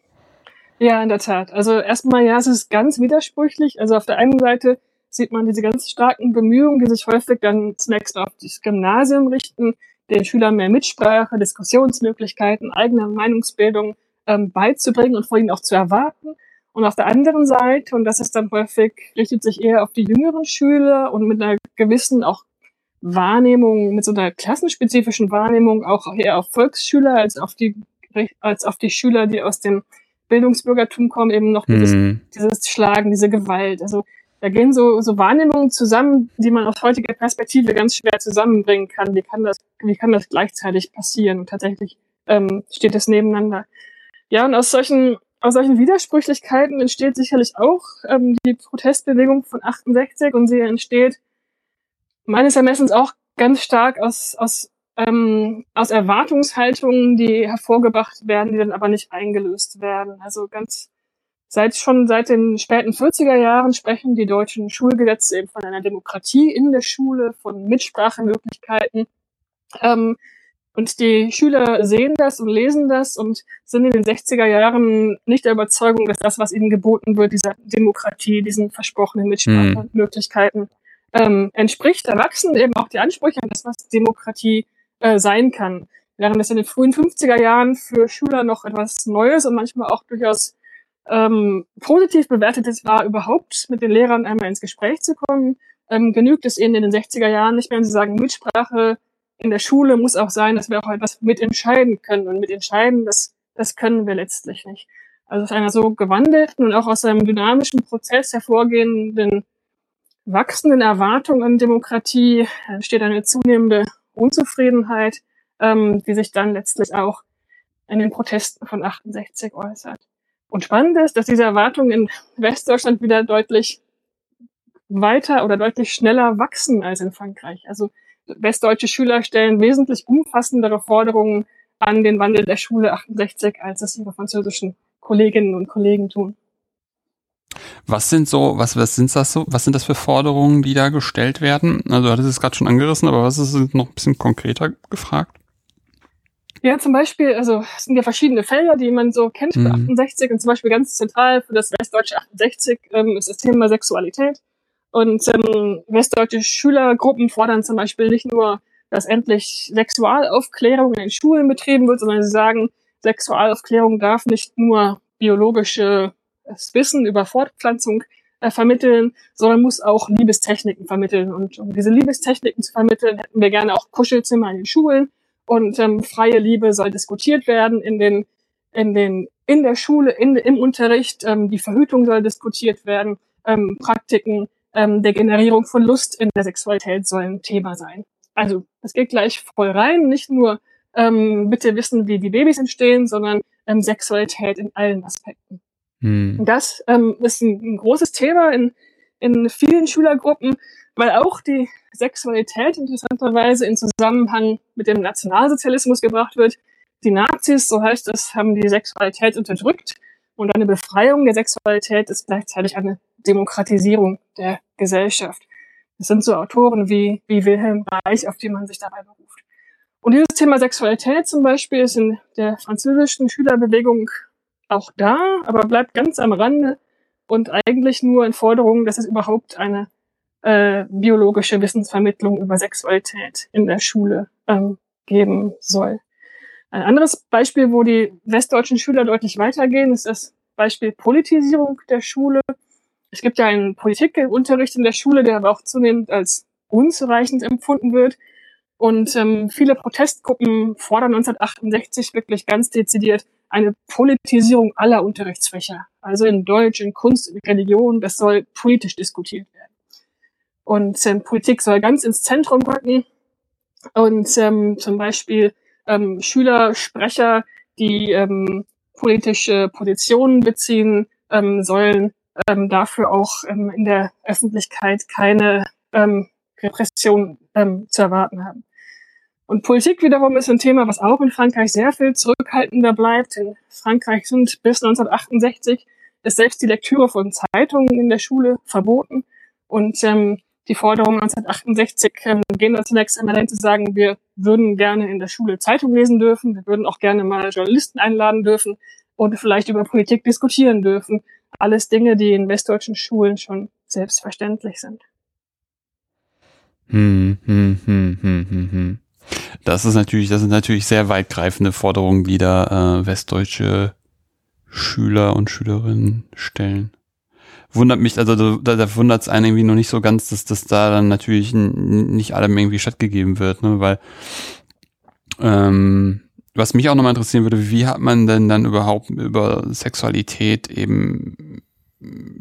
Ja, in der Tat. Also erstmal, ja, es ist ganz widersprüchlich. Also auf der einen Seite sieht man diese ganz starken Bemühungen, die sich häufig dann zunächst auf das Gymnasium richten, den Schülern mehr Mitsprache, Diskussionsmöglichkeiten, eigene Meinungsbildung ähm, beizubringen und vor ihnen auch zu erwarten. Und auf der anderen Seite, und das ist dann häufig, richtet sich eher auf die jüngeren Schüler und mit einer gewissen auch Wahrnehmung, mit so einer klassenspezifischen Wahrnehmung auch eher auf Volksschüler als auf die, als auf die Schüler, die aus dem Bildungsbürgertum kommen eben noch dieses, mhm. dieses Schlagen, diese Gewalt. Also da gehen so, so Wahrnehmungen zusammen, die man aus heutiger Perspektive ganz schwer zusammenbringen kann. Wie kann das, wie kann das gleichzeitig passieren? Und tatsächlich ähm, steht es nebeneinander. Ja, und aus solchen, aus solchen Widersprüchlichkeiten entsteht sicherlich auch ähm, die Protestbewegung von 68 und sie entsteht meines Ermessens auch ganz stark aus, aus ähm, aus Erwartungshaltungen, die hervorgebracht werden, die dann aber nicht eingelöst werden. Also ganz seit schon seit den späten 40er Jahren sprechen die deutschen Schulgesetze eben von einer Demokratie in der Schule, von Mitsprachemöglichkeiten. Ähm, und die Schüler sehen das und lesen das und sind in den 60er Jahren nicht der Überzeugung, dass das, was ihnen geboten wird, dieser Demokratie, diesen versprochenen Mitsprachemöglichkeiten, ähm, entspricht. Erwachsen eben auch die Ansprüche an das, was Demokratie äh, sein kann. Während es in den frühen 50er Jahren für Schüler noch etwas Neues und manchmal auch durchaus ähm, positiv bewertetes war, überhaupt mit den Lehrern einmal ins Gespräch zu kommen, ähm, genügt es ihnen in den 60er Jahren nicht mehr, wenn sie sagen, Mitsprache in der Schule muss auch sein, dass wir auch etwas mitentscheiden können. Und mitentscheiden, das, das können wir letztlich nicht. Also aus einer so gewandelten und auch aus einem dynamischen Prozess hervorgehenden wachsenden Erwartung an Demokratie entsteht eine zunehmende Unzufriedenheit, ähm, die sich dann letztlich auch in den Protesten von 68 äußert. Und spannend ist, dass diese Erwartungen in Westdeutschland wieder deutlich weiter oder deutlich schneller wachsen als in Frankreich. Also westdeutsche Schüler stellen wesentlich umfassendere Forderungen an den Wandel der Schule 68, als es ihre französischen Kolleginnen und Kollegen tun. Was sind so, was, was sind das so, was sind das für Forderungen, die da gestellt werden? Also du hattest es gerade schon angerissen, aber was ist noch ein bisschen konkreter gefragt? Ja, zum Beispiel, also es sind ja verschiedene Felder, die man so kennt für mhm. 68 und zum Beispiel ganz zentral für das Westdeutsche 68 ähm, ist das Thema Sexualität. Und ähm, westdeutsche Schülergruppen fordern zum Beispiel nicht nur, dass endlich Sexualaufklärung in den Schulen betrieben wird, sondern sie sagen, Sexualaufklärung darf nicht nur biologisches Wissen über Fortpflanzung äh, vermitteln, sondern muss auch Liebestechniken vermitteln. Und um diese Liebestechniken zu vermitteln, hätten wir gerne auch Kuschelzimmer in den Schulen und ähm, freie Liebe soll diskutiert werden in den in den in der Schule, in, im Unterricht. Ähm, die Verhütung soll diskutiert werden. Ähm, Praktiken ähm, der Generierung von Lust in der Sexualität soll ein Thema sein. Also es geht gleich voll rein, nicht nur ähm, bitte wissen, wie die Babys entstehen, sondern ähm, Sexualität in allen Aspekten. Hm. Das ähm, ist ein, ein großes Thema in, in vielen Schülergruppen, weil auch die Sexualität interessanterweise in Zusammenhang mit dem Nationalsozialismus gebracht wird. Die Nazis, so heißt es, haben die Sexualität unterdrückt und eine Befreiung der Sexualität ist gleichzeitig eine Demokratisierung der Gesellschaft. Das sind so Autoren wie, wie Wilhelm Reich, auf die man sich dabei beruft. Und dieses Thema Sexualität zum Beispiel ist in der französischen Schülerbewegung auch da, aber bleibt ganz am Rande und eigentlich nur in Forderungen, dass es überhaupt eine äh, biologische Wissensvermittlung über Sexualität in der Schule ähm, geben soll. Ein anderes Beispiel, wo die westdeutschen Schüler deutlich weitergehen, ist das Beispiel Politisierung der Schule. Es gibt ja einen Politikunterricht in der Schule, der aber auch zunehmend als unzureichend empfunden wird. Und ähm, viele Protestgruppen fordern 1968 wirklich ganz dezidiert eine Politisierung aller Unterrichtsfächer. Also in Deutsch, in Kunst, in Religion, das soll politisch diskutiert werden. Und ähm, Politik soll ganz ins Zentrum rücken. Und ähm, zum Beispiel ähm, Schüler, Sprecher, die ähm, politische Positionen beziehen, ähm, sollen ähm, dafür auch ähm, in der Öffentlichkeit keine ähm, Repression ähm, zu erwarten haben. Und Politik wiederum ist ein Thema, was auch in Frankreich sehr viel zurückhaltender bleibt. In Frankreich sind bis 1968 ist selbst die Lektüre von Zeitungen in der Schule verboten. Und ähm, die Forderungen 1968 ähm, gehen da zunächst einmal dahin zu sagen, wir würden gerne in der Schule Zeitung lesen dürfen, wir würden auch gerne mal Journalisten einladen dürfen und vielleicht über Politik diskutieren dürfen. Alles Dinge, die in westdeutschen Schulen schon selbstverständlich sind. Hm, hm, hm, hm, hm, hm. Das ist natürlich, das sind natürlich sehr weitgreifende Forderungen, die da äh, westdeutsche Schüler und Schülerinnen stellen. Wundert mich, also da, da wundert es einen irgendwie noch nicht so ganz, dass das da dann natürlich nicht allem irgendwie stattgegeben wird, ne? Weil ähm, was mich auch nochmal interessieren würde, wie hat man denn dann überhaupt über Sexualität eben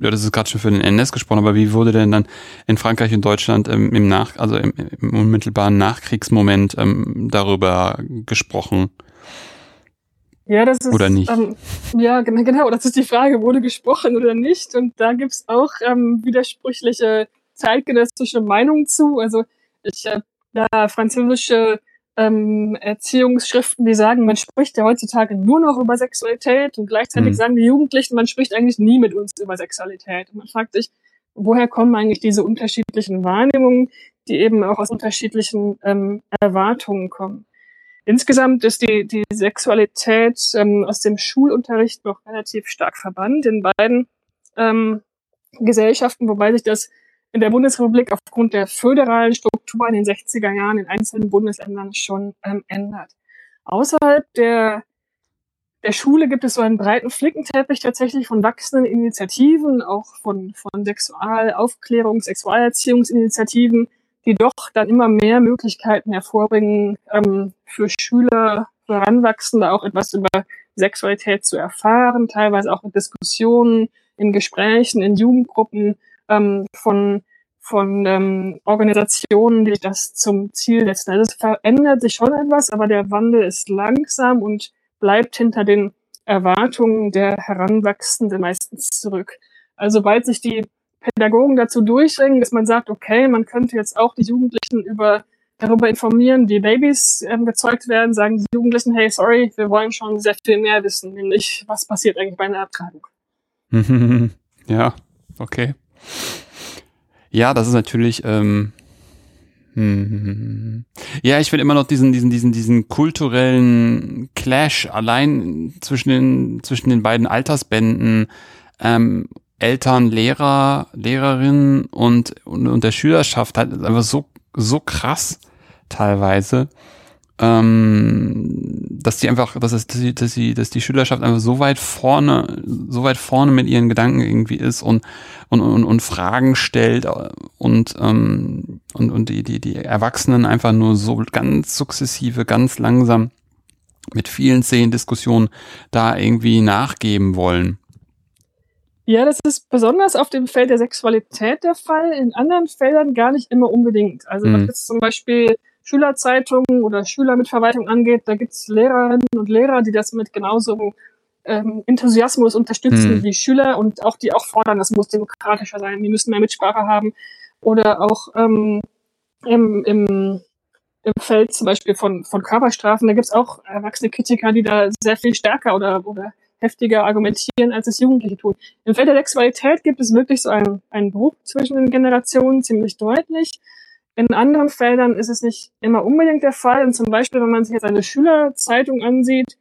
ja, das ist gerade schon für den NS gesprochen, aber wie wurde denn dann in Frankreich und Deutschland ähm, im Nach, also im, im unmittelbaren Nachkriegsmoment ähm, darüber gesprochen? Ja, das ist oder nicht. Ähm, ja, genau, genau, das ist die Frage, wurde gesprochen oder nicht? Und da gibt's auch ähm, widersprüchliche zeitgenössische Meinungen zu. Also ich äh, da französische ähm, Erziehungsschriften, die sagen, man spricht ja heutzutage nur noch über Sexualität und gleichzeitig mhm. sagen die Jugendlichen, man spricht eigentlich nie mit uns über Sexualität. Und man fragt sich, woher kommen eigentlich diese unterschiedlichen Wahrnehmungen, die eben auch aus unterschiedlichen ähm, Erwartungen kommen. Insgesamt ist die, die Sexualität ähm, aus dem Schulunterricht noch relativ stark verbannt in beiden ähm, Gesellschaften, wobei sich das in der Bundesrepublik aufgrund der föderalen Struktur in den 60er Jahren in einzelnen Bundesländern schon ähm, ändert. Außerhalb der, der Schule gibt es so einen breiten Flickenteppich tatsächlich von wachsenden Initiativen, auch von, von Sexualaufklärung, Sexualerziehungsinitiativen, die doch dann immer mehr Möglichkeiten hervorbringen, ähm, für Schüler, für Heranwachsende auch etwas über Sexualität zu erfahren, teilweise auch in Diskussionen, in Gesprächen, in Jugendgruppen ähm, von, von ähm, Organisationen, die das zum Ziel setzen. Also es verändert sich schon etwas, aber der Wandel ist langsam und bleibt hinter den Erwartungen der Heranwachsenden meistens zurück. Also sobald sich die Pädagogen dazu durchringen, dass man sagt, okay, man könnte jetzt auch die Jugendlichen über darüber informieren, wie Babys ähm, gezeugt werden, sagen die Jugendlichen, hey, sorry, wir wollen schon sehr viel mehr wissen, nämlich was passiert eigentlich bei einer Abtreibung. ja, Okay. Ja, das ist natürlich, ähm, hm, ja, ich finde immer noch diesen, diesen, diesen, diesen kulturellen Clash allein zwischen den, zwischen den beiden Altersbänden, ähm, Eltern, Lehrer, Lehrerinnen und, und, und der Schülerschaft halt einfach so, so krass teilweise ähm, dass die einfach, dass, es, dass, sie, dass, sie, dass die Schülerschaft einfach so weit vorne, so weit vorne mit ihren Gedanken irgendwie ist und und, und, und Fragen stellt und ähm, und, und die, die, die Erwachsenen einfach nur so ganz sukzessive, ganz langsam mit vielen zehn Diskussionen da irgendwie nachgeben wollen. Ja, das ist besonders auf dem Feld der Sexualität der Fall, in anderen Feldern gar nicht immer unbedingt. Also mhm. was jetzt zum Beispiel Schülerzeitungen oder Schüler mit Verwaltung angeht, da gibt's Lehrerinnen und Lehrer, die das mit genauso ähm, Enthusiasmus unterstützen hm. wie Schüler und auch die auch fordern, das muss demokratischer sein, die müssen mehr Mitsprache haben. Oder auch ähm, im, im, im Feld zum Beispiel von, von Körperstrafen, da gibt's auch erwachsene Kritiker, die da sehr viel stärker oder, oder heftiger argumentieren, als es Jugendliche tun. Im Feld der Sexualität gibt es wirklich so einen, einen Bruch zwischen den Generationen, ziemlich deutlich. In anderen Feldern ist es nicht immer unbedingt der Fall. Und zum Beispiel, wenn man sich jetzt eine Schülerzeitung ansieht,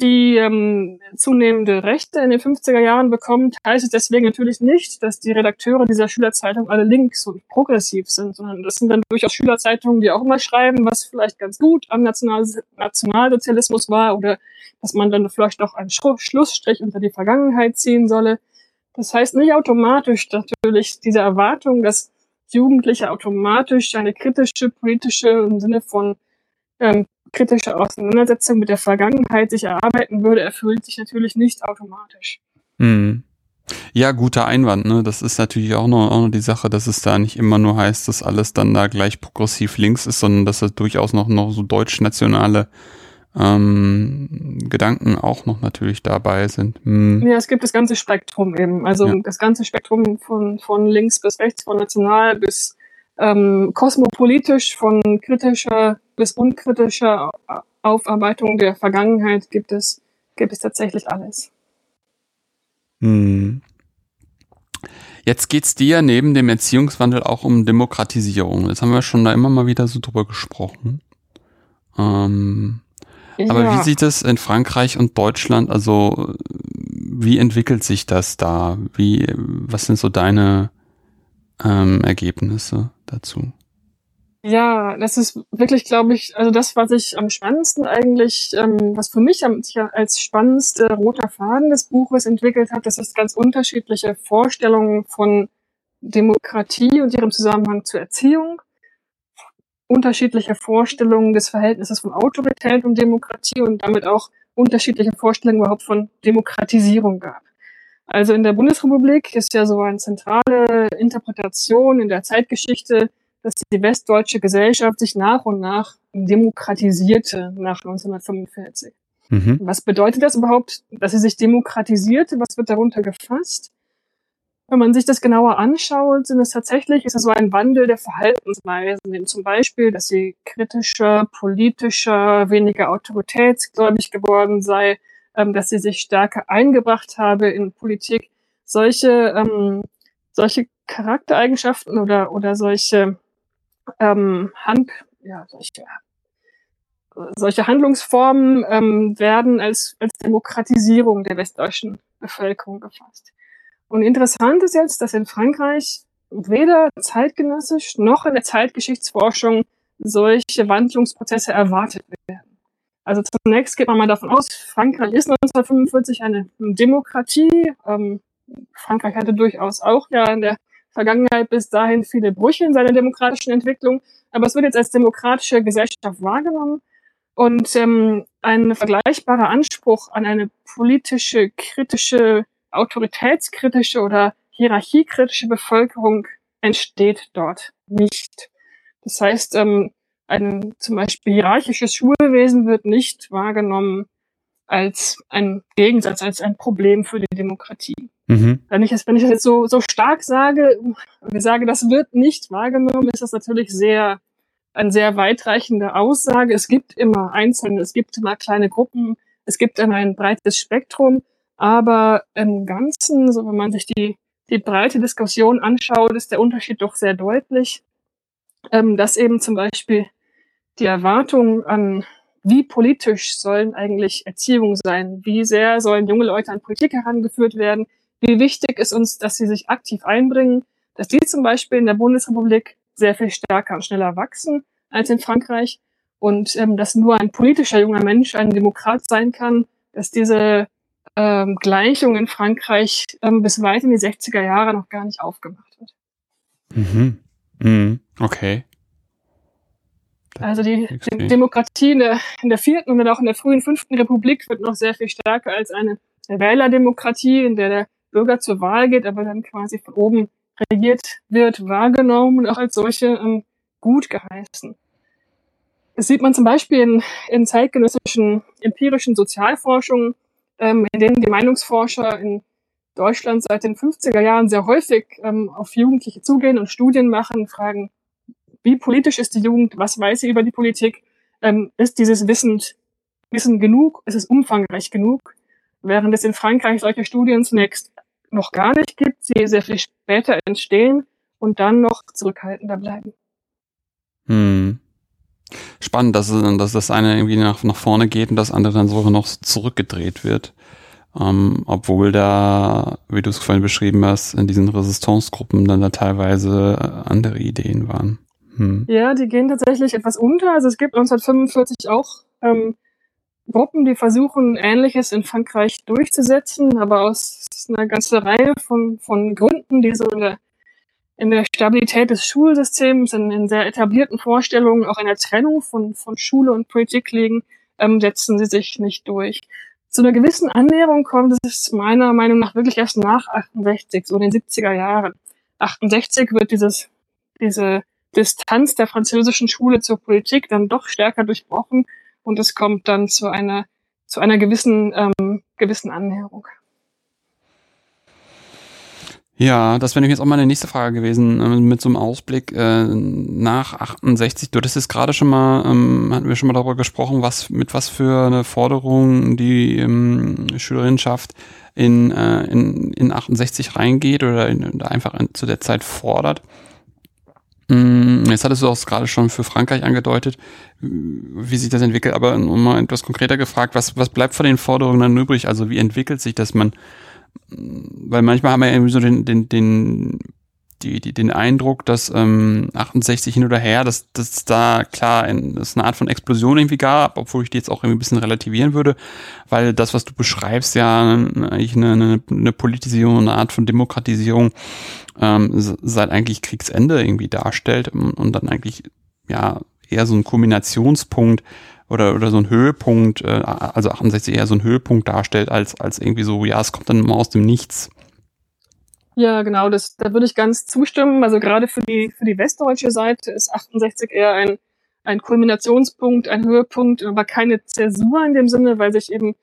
die ähm, zunehmende Rechte in den 50er Jahren bekommt, heißt es deswegen natürlich nicht, dass die Redakteure dieser Schülerzeitung alle links und progressiv sind, sondern das sind dann durchaus Schülerzeitungen, die auch immer schreiben, was vielleicht ganz gut am National Nationalsozialismus war oder dass man dann vielleicht auch einen Schlussstrich unter die Vergangenheit ziehen solle. Das heißt nicht automatisch natürlich diese Erwartung, dass Jugendliche automatisch eine kritische, politische im Sinne von ähm, kritische Auseinandersetzung mit der Vergangenheit sich erarbeiten würde, erfüllt sich natürlich nicht automatisch. Hm. Ja, guter Einwand, ne? Das ist natürlich auch noch, auch noch die Sache, dass es da nicht immer nur heißt, dass alles dann da gleich progressiv links ist, sondern dass es durchaus noch, noch so deutsch-nationale ähm, Gedanken auch noch natürlich dabei sind. Hm. Ja, es gibt das ganze Spektrum eben. Also ja. das ganze Spektrum von, von links bis rechts, von national bis ähm, kosmopolitisch, von kritischer bis unkritischer Aufarbeitung der Vergangenheit gibt es, gibt es tatsächlich alles. Hm. Jetzt geht's dir neben dem Erziehungswandel auch um Demokratisierung. Das haben wir schon da immer mal wieder so drüber gesprochen. Ähm, aber ja. wie sieht es in Frankreich und Deutschland, also wie entwickelt sich das da? Wie, was sind so deine ähm, Ergebnisse dazu? Ja, das ist wirklich, glaube ich, also das, was ich am spannendsten eigentlich, ähm, was für mich als spannendste roter Faden des Buches entwickelt hat, das ist ganz unterschiedliche Vorstellungen von Demokratie und ihrem Zusammenhang zur Erziehung unterschiedliche Vorstellungen des Verhältnisses von Autorität und Demokratie und damit auch unterschiedliche Vorstellungen überhaupt von Demokratisierung gab. Also in der Bundesrepublik ist ja so eine zentrale Interpretation in der Zeitgeschichte, dass die westdeutsche Gesellschaft sich nach und nach demokratisierte nach 1945. Mhm. Was bedeutet das überhaupt, dass sie sich demokratisierte? Was wird darunter gefasst? Wenn man sich das genauer anschaut, sind es tatsächlich, ist es so ein Wandel der Verhaltensweisen, zum Beispiel, dass sie kritischer, politischer, weniger autoritätsgläubig geworden sei, ähm, dass sie sich stärker eingebracht habe in Politik. Solche, ähm, solche Charaktereigenschaften oder, oder solche ähm, Hand, ja, solche, solche Handlungsformen ähm, werden als, als Demokratisierung der westdeutschen Bevölkerung gefasst. Und interessant ist jetzt, dass in Frankreich weder zeitgenössisch noch in der Zeitgeschichtsforschung solche Wandlungsprozesse erwartet werden. Also zunächst geht man mal davon aus, Frankreich ist 1945 eine Demokratie. Ähm, Frankreich hatte durchaus auch ja in der Vergangenheit bis dahin viele Brüche in seiner demokratischen Entwicklung, aber es wird jetzt als demokratische Gesellschaft wahrgenommen. Und ähm, ein vergleichbarer Anspruch an eine politische, kritische autoritätskritische oder hierarchiekritische Bevölkerung entsteht dort nicht. Das heißt, ähm, ein zum Beispiel hierarchisches Schulwesen wird nicht wahrgenommen als ein Gegensatz, als ein Problem für die Demokratie. Mhm. Wenn, ich das, wenn ich das jetzt so, so stark sage, wir sage, das wird nicht wahrgenommen, ist das natürlich sehr, eine sehr weitreichende Aussage. Es gibt immer Einzelne, es gibt immer kleine Gruppen, es gibt immer ein breites Spektrum, aber im Ganzen, so wenn man sich die, die breite Diskussion anschaut, ist der Unterschied doch sehr deutlich, ähm, dass eben zum Beispiel die Erwartung an, wie politisch sollen eigentlich Erziehung sein, wie sehr sollen junge Leute an Politik herangeführt werden, wie wichtig ist uns, dass sie sich aktiv einbringen, dass die zum Beispiel in der Bundesrepublik sehr viel stärker und schneller wachsen als in Frankreich und ähm, dass nur ein politischer junger Mensch ein Demokrat sein kann, dass diese ähm, Gleichung in Frankreich ähm, bis weit in die 60er Jahre noch gar nicht aufgemacht wird. Mhm. Mhm. Okay. Also die, die Demokratie in der, in der vierten und dann auch in der frühen fünften Republik wird noch sehr viel stärker als eine Wählerdemokratie, in der der Bürger zur Wahl geht, aber dann quasi von oben regiert wird, wahrgenommen und auch als solche ähm, gut geheißen. Das sieht man zum Beispiel in, in zeitgenössischen empirischen Sozialforschungen, ähm, in denen die Meinungsforscher in Deutschland seit den 50er Jahren sehr häufig ähm, auf Jugendliche zugehen und Studien machen, fragen, wie politisch ist die Jugend, was weiß sie über die Politik, ähm, ist dieses Wissen, Wissen genug, ist es umfangreich genug, während es in Frankreich solche Studien zunächst noch gar nicht gibt, sie sehr viel später entstehen und dann noch zurückhaltender bleiben. Hm. Spannend, dass, dass das eine irgendwie nach, nach vorne geht und das andere dann sogar noch zurückgedreht wird. Ähm, obwohl da, wie du es vorhin beschrieben hast, in diesen Resistance-Gruppen dann da teilweise andere Ideen waren. Hm. Ja, die gehen tatsächlich etwas unter. Also es gibt 1945 auch ähm, Gruppen, die versuchen, Ähnliches in Frankreich durchzusetzen, aber aus einer ganzen Reihe von, von Gründen, die so in der, in der Stabilität des Schulsystems, in, in sehr etablierten Vorstellungen, auch in der Trennung von, von Schule und Politik liegen, ähm, setzen sie sich nicht durch. Zu einer gewissen Annäherung kommt es meiner Meinung nach wirklich erst nach 68, so in den 70er Jahren. 68 wird dieses, diese Distanz der französischen Schule zur Politik dann doch stärker durchbrochen und es kommt dann zu einer, zu einer gewissen, ähm, gewissen Annäherung. Ja, das wäre jetzt auch meine nächste Frage gewesen, äh, mit so einem Ausblick äh, nach 68. Du hattest jetzt gerade schon mal, ähm, hatten wir schon mal darüber gesprochen, was mit was für eine Forderung die ähm, Schülerinnenschaft in, äh, in, in 68 reingeht oder in, einfach in, zu der Zeit fordert. Mm, jetzt hattest du auch gerade schon für Frankreich angedeutet, wie sich das entwickelt, aber mal etwas konkreter gefragt, was, was bleibt von den Forderungen dann übrig? Also wie entwickelt sich das? Man, weil manchmal haben wir irgendwie so den, den, den die, die, den Eindruck, dass ähm, 68 hin oder her, dass, dass da klar ein, dass eine Art von Explosion irgendwie gab, obwohl ich die jetzt auch irgendwie ein bisschen relativieren würde, weil das, was du beschreibst, ja eigentlich eine, eine, eine Politisierung, eine Art von Demokratisierung ähm, seit eigentlich Kriegsende irgendwie darstellt und dann eigentlich ja eher so ein Kombinationspunkt oder, oder so ein Höhepunkt, äh, also 68 eher so ein Höhepunkt darstellt, als, als irgendwie so, ja, es kommt dann immer aus dem Nichts. Ja, genau, das, da würde ich ganz zustimmen. Also gerade für die, für die westdeutsche Seite ist 68 eher ein, ein Kulminationspunkt, ein Höhepunkt, aber keine Zäsur in dem Sinne, weil sich eben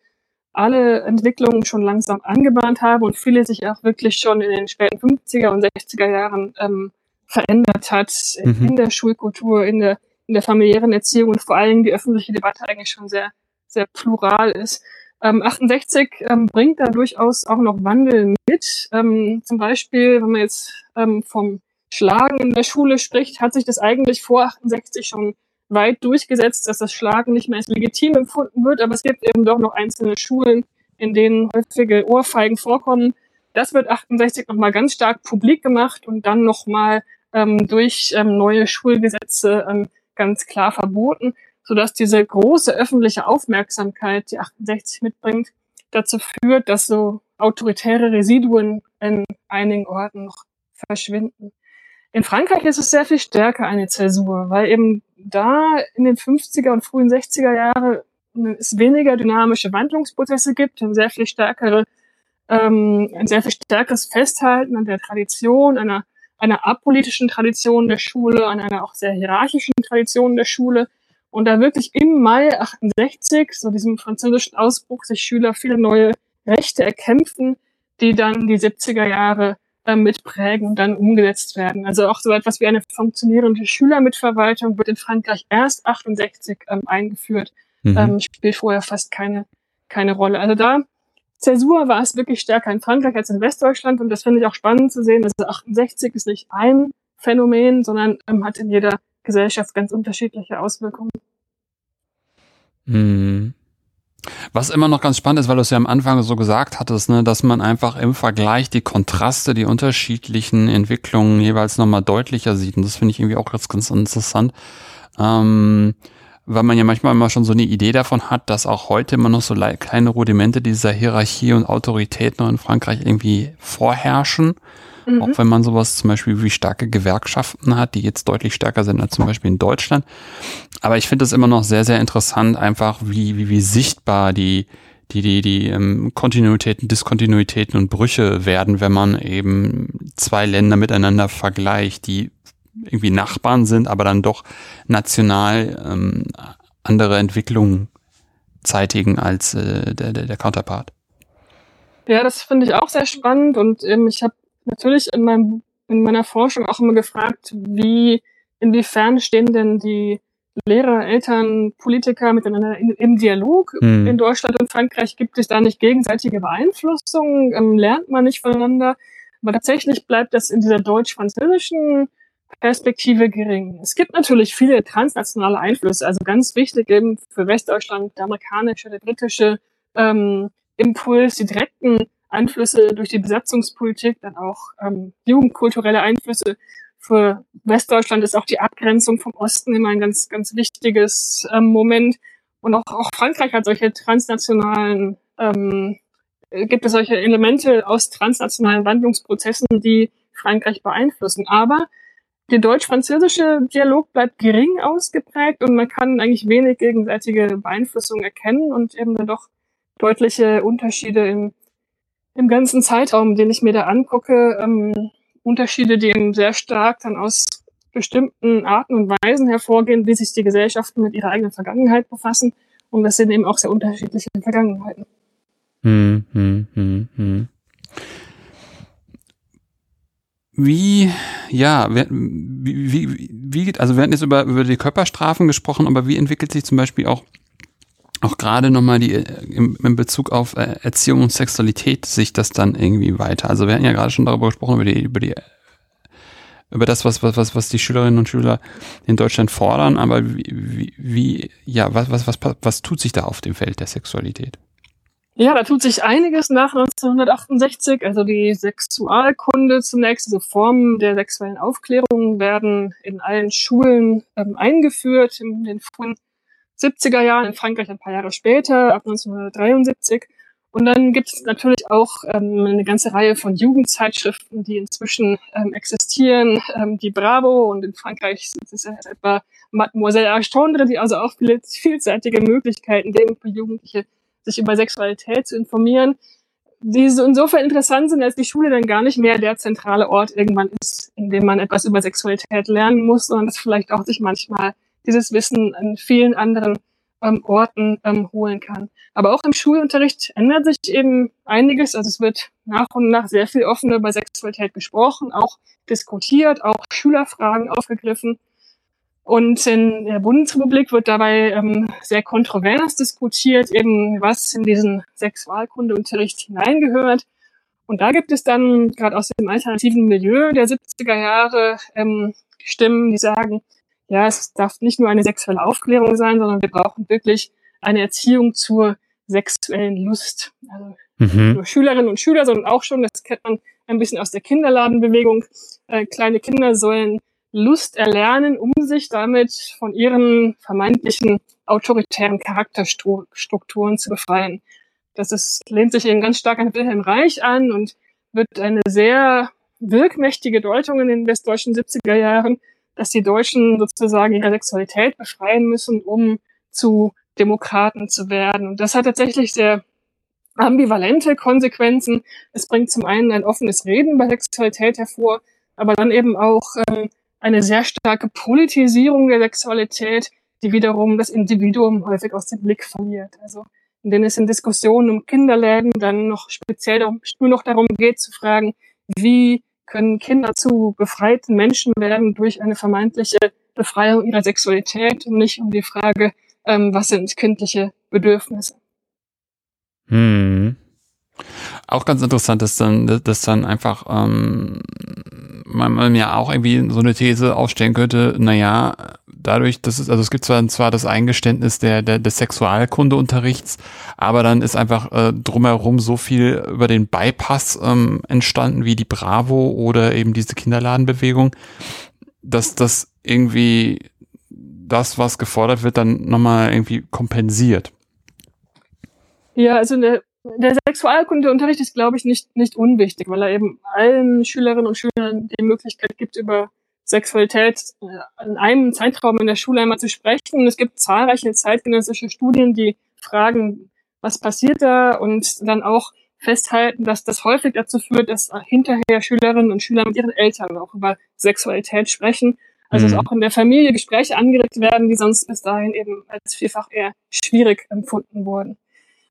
alle Entwicklungen schon langsam angebahnt haben und viele sich auch wirklich schon in den späten 50er und 60er Jahren ähm, verändert hat mhm. in der Schulkultur, in der, in der familiären Erziehung und vor allem die öffentliche Debatte eigentlich schon sehr, sehr plural ist. Ähm, 68 ähm, bringt da durchaus auch noch Wandel mit. Ähm, zum Beispiel, wenn man jetzt ähm, vom Schlagen in der Schule spricht, hat sich das eigentlich vor 68 schon weit durchgesetzt, dass das Schlagen nicht mehr als legitim empfunden wird, aber es gibt eben doch noch einzelne Schulen, in denen häufige Ohrfeigen vorkommen. Das wird 68 nochmal ganz stark publik gemacht und dann nochmal ähm, durch ähm, neue Schulgesetze ähm, ganz klar verboten sodass diese große öffentliche Aufmerksamkeit, die 68 mitbringt, dazu führt, dass so autoritäre Residuen in einigen Orten noch verschwinden. In Frankreich ist es sehr viel stärker eine Zäsur, weil eben da in den 50er und frühen 60er Jahre es weniger dynamische Wandlungsprozesse gibt, ein sehr viel stärkere, ähm, ein sehr viel stärkeres Festhalten an der Tradition, einer, einer apolitischen Tradition der Schule, an einer auch sehr hierarchischen Tradition der Schule, und da wirklich im Mai 68, so diesem französischen Ausbruch, sich Schüler viele neue Rechte erkämpfen, die dann die 70er Jahre äh, mitprägen und dann umgesetzt werden. Also auch so etwas wie eine funktionierende Schülermitverwaltung wird in Frankreich erst 68 ähm, eingeführt, mhm. ähm, spielt vorher fast keine, keine Rolle. Also da Zäsur war es wirklich stärker in Frankreich als in Westdeutschland und das finde ich auch spannend zu sehen. Also 68 ist nicht ein Phänomen, sondern ähm, hat in jeder Gesellschaft ganz unterschiedliche Auswirkungen. Hm. Was immer noch ganz spannend ist, weil du es ja am Anfang so gesagt hattest, ne, dass man einfach im Vergleich die Kontraste, die unterschiedlichen Entwicklungen jeweils nochmal deutlicher sieht. Und das finde ich irgendwie auch ganz, ganz interessant. Ähm, weil man ja manchmal immer schon so eine Idee davon hat, dass auch heute immer noch so kleine Rudimente dieser Hierarchie und Autorität noch in Frankreich irgendwie vorherrschen. Mhm. Auch wenn man sowas zum Beispiel wie starke Gewerkschaften hat, die jetzt deutlich stärker sind als zum Beispiel in Deutschland. Aber ich finde es immer noch sehr, sehr interessant, einfach wie, wie, wie sichtbar die, die, die, die ähm, Kontinuitäten, Diskontinuitäten und Brüche werden, wenn man eben zwei Länder miteinander vergleicht, die irgendwie Nachbarn sind, aber dann doch national ähm, andere Entwicklungen zeitigen als äh, der, der, der Counterpart. Ja, das finde ich auch sehr spannend und ähm, ich habe natürlich in, meinem, in meiner Forschung auch immer gefragt, wie, inwiefern stehen denn die Lehrer, Eltern, Politiker miteinander in, im Dialog hm. in Deutschland und Frankreich? Gibt es da nicht gegenseitige Beeinflussungen? Ähm, lernt man nicht voneinander? Aber tatsächlich bleibt das in dieser deutsch-französischen Perspektive gering. Es gibt natürlich viele transnationale Einflüsse, also ganz wichtig eben für Westdeutschland der amerikanische, der britische ähm, Impuls, die direkten Einflüsse durch die Besatzungspolitik, dann auch ähm, jugendkulturelle Einflüsse. Für Westdeutschland ist auch die Abgrenzung vom Osten immer ein ganz, ganz wichtiges ähm, Moment. Und auch, auch Frankreich hat solche transnationalen, ähm, gibt es solche Elemente aus transnationalen Wandlungsprozessen, die Frankreich beeinflussen. Aber der deutsch-französische Dialog bleibt gering ausgeprägt und man kann eigentlich wenig gegenseitige Beeinflussung erkennen und eben dann doch deutliche Unterschiede im im ganzen Zeitraum, den ich mir da angucke, ähm, Unterschiede, die eben sehr stark dann aus bestimmten Arten und Weisen hervorgehen, wie sich die Gesellschaften mit ihrer eigenen Vergangenheit befassen. Und das sind eben auch sehr unterschiedliche Vergangenheiten. Hm, hm, hm, hm. Wie, ja, wie, wie, wie, also wir hatten jetzt über, über die Körperstrafen gesprochen, aber wie entwickelt sich zum Beispiel auch auch gerade nochmal die im, in Bezug auf äh, Erziehung und Sexualität sich das dann irgendwie weiter. Also wir hatten ja gerade schon darüber gesprochen, über die, über die über das, was, was, was, was die Schülerinnen und Schüler in Deutschland fordern, aber wie, wie ja, was, was, was, was tut sich da auf dem Feld der Sexualität? Ja, da tut sich einiges nach 1968. Also die Sexualkunde zunächst, also Formen der sexuellen Aufklärung werden in allen Schulen ähm, eingeführt in den frühen 70er Jahren, in Frankreich ein paar Jahre später, ab 1973. Und dann gibt es natürlich auch ähm, eine ganze Reihe von Jugendzeitschriften, die inzwischen ähm, existieren. Ähm, die Bravo und in Frankreich sind es etwa Mademoiselle Archtendre, die also auch viele vielseitige Möglichkeiten geben für Jugendliche, sich über Sexualität zu informieren, die so insofern interessant sind, als die Schule dann gar nicht mehr der zentrale Ort irgendwann ist, in dem man etwas über Sexualität lernen muss, sondern das vielleicht auch sich manchmal dieses Wissen an vielen anderen ähm, Orten ähm, holen kann. Aber auch im Schulunterricht ändert sich eben einiges. Also es wird nach und nach sehr viel offener über Sexualität gesprochen, auch diskutiert, auch Schülerfragen aufgegriffen. Und in der Bundesrepublik wird dabei ähm, sehr kontrovers diskutiert, eben was in diesen Sexualkundeunterricht hineingehört. Und da gibt es dann gerade aus dem alternativen Milieu der 70er Jahre ähm, Stimmen, die sagen, ja, es darf nicht nur eine sexuelle Aufklärung sein, sondern wir brauchen wirklich eine Erziehung zur sexuellen Lust. Also mhm. nur Schülerinnen und Schüler, sondern auch schon, das kennt man ein bisschen aus der Kinderladenbewegung, äh, kleine Kinder sollen Lust erlernen, um sich damit von ihren vermeintlichen autoritären Charakterstrukturen zu befreien. Das ist, lehnt sich eben ganz stark an Wilhelm Reich an und wird eine sehr wirkmächtige Deutung in den westdeutschen 70er Jahren, dass die Deutschen sozusagen ihre Sexualität befreien müssen, um zu Demokraten zu werden. Und das hat tatsächlich sehr ambivalente Konsequenzen. Es bringt zum einen ein offenes Reden über Sexualität hervor, aber dann eben auch ähm, eine sehr starke Politisierung der Sexualität, die wiederum das Individuum häufig aus dem Blick verliert. Also in denen es in Diskussionen um Kinderläden dann noch speziell nur noch darum geht zu fragen, wie können Kinder zu befreiten Menschen werden durch eine vermeintliche Befreiung ihrer Sexualität und nicht um die Frage, ähm, was sind kindliche Bedürfnisse. Hm. Auch ganz interessant ist dann, dass dann einfach ähm, man, man ja auch irgendwie so eine These aufstellen könnte, naja, dadurch, dass es, also es gibt zwar, zwar das Eingeständnis der, der, des Sexualkundeunterrichts, aber dann ist einfach äh, drumherum so viel über den Bypass ähm, entstanden, wie die Bravo oder eben diese Kinderladenbewegung, dass das irgendwie das, was gefordert wird, dann nochmal irgendwie kompensiert. Ja, also der, der Sexualkundeunterricht ist, glaube ich, nicht, nicht unwichtig, weil er eben allen Schülerinnen und Schülern die Möglichkeit gibt, über Sexualität äh, in einem Zeitraum in der Schule einmal zu sprechen. Und es gibt zahlreiche zeitgenössische Studien, die fragen, was passiert da und dann auch festhalten, dass das häufig dazu führt, dass hinterher Schülerinnen und Schüler mit ihren Eltern auch über Sexualität sprechen. Also mhm. dass auch in der Familie Gespräche angeregt werden, die sonst bis dahin eben als vielfach eher schwierig empfunden wurden.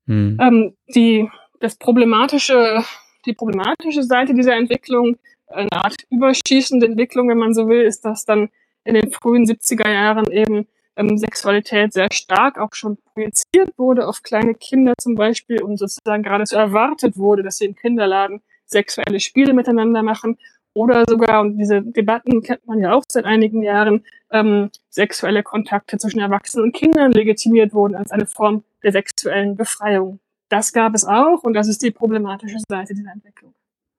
Mhm. Ähm, die, das problematische, die problematische Seite dieser Entwicklung eine Art überschießende Entwicklung, wenn man so will, ist, dass dann in den frühen 70er Jahren eben ähm, Sexualität sehr stark auch schon projiziert wurde auf kleine Kinder zum Beispiel und sozusagen geradezu erwartet wurde, dass sie im Kinderladen sexuelle Spiele miteinander machen oder sogar, und diese Debatten kennt man ja auch seit einigen Jahren, ähm, sexuelle Kontakte zwischen Erwachsenen und Kindern legitimiert wurden als eine Form der sexuellen Befreiung. Das gab es auch und das ist die problematische Seite dieser Entwicklung.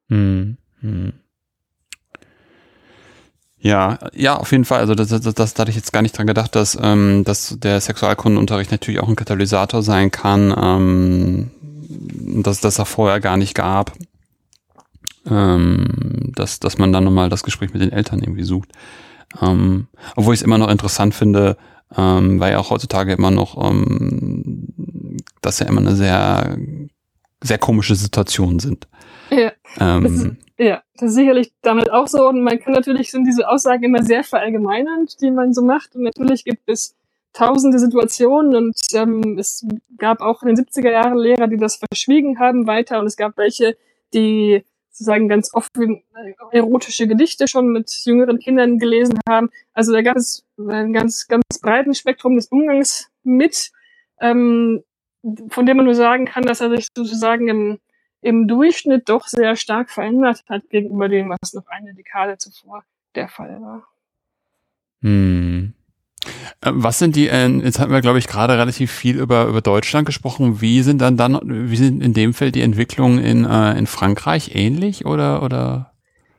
Hm, hm. Ja, ja, auf jeden Fall. Also das, das, das da hatte ich jetzt gar nicht dran gedacht, dass, ähm, dass der Sexualkundenunterricht natürlich auch ein Katalysator sein kann, ähm, dass das er vorher gar nicht gab. Ähm, dass, dass man dann nochmal das Gespräch mit den Eltern irgendwie sucht. Ähm, obwohl ich es immer noch interessant finde, ähm, weil ja auch heutzutage immer noch ähm, das ja immer eine sehr, sehr komische Situation sind. Ja. Ähm, ja, das ist sicherlich damit auch so. Und man kann natürlich, sind diese Aussagen immer sehr verallgemeinernd, die man so macht. Und natürlich gibt es tausende Situationen und ähm, es gab auch in den 70er Jahren Lehrer, die das verschwiegen haben weiter und es gab welche, die sozusagen ganz offen äh, erotische Gedichte schon mit jüngeren Kindern gelesen haben. Also da gab es ein ganz, ganz breiten Spektrum des Umgangs mit, ähm, von dem man nur sagen kann, dass er sich sozusagen im im Durchschnitt doch sehr stark verändert hat gegenüber dem, was noch eine Dekade zuvor der Fall war. Hm. Äh, was sind die, äh, jetzt hatten wir, glaube ich, gerade relativ viel über, über Deutschland gesprochen. Wie sind dann dann, wie sind in dem Feld die Entwicklungen in, äh, in Frankreich ähnlich oder, oder?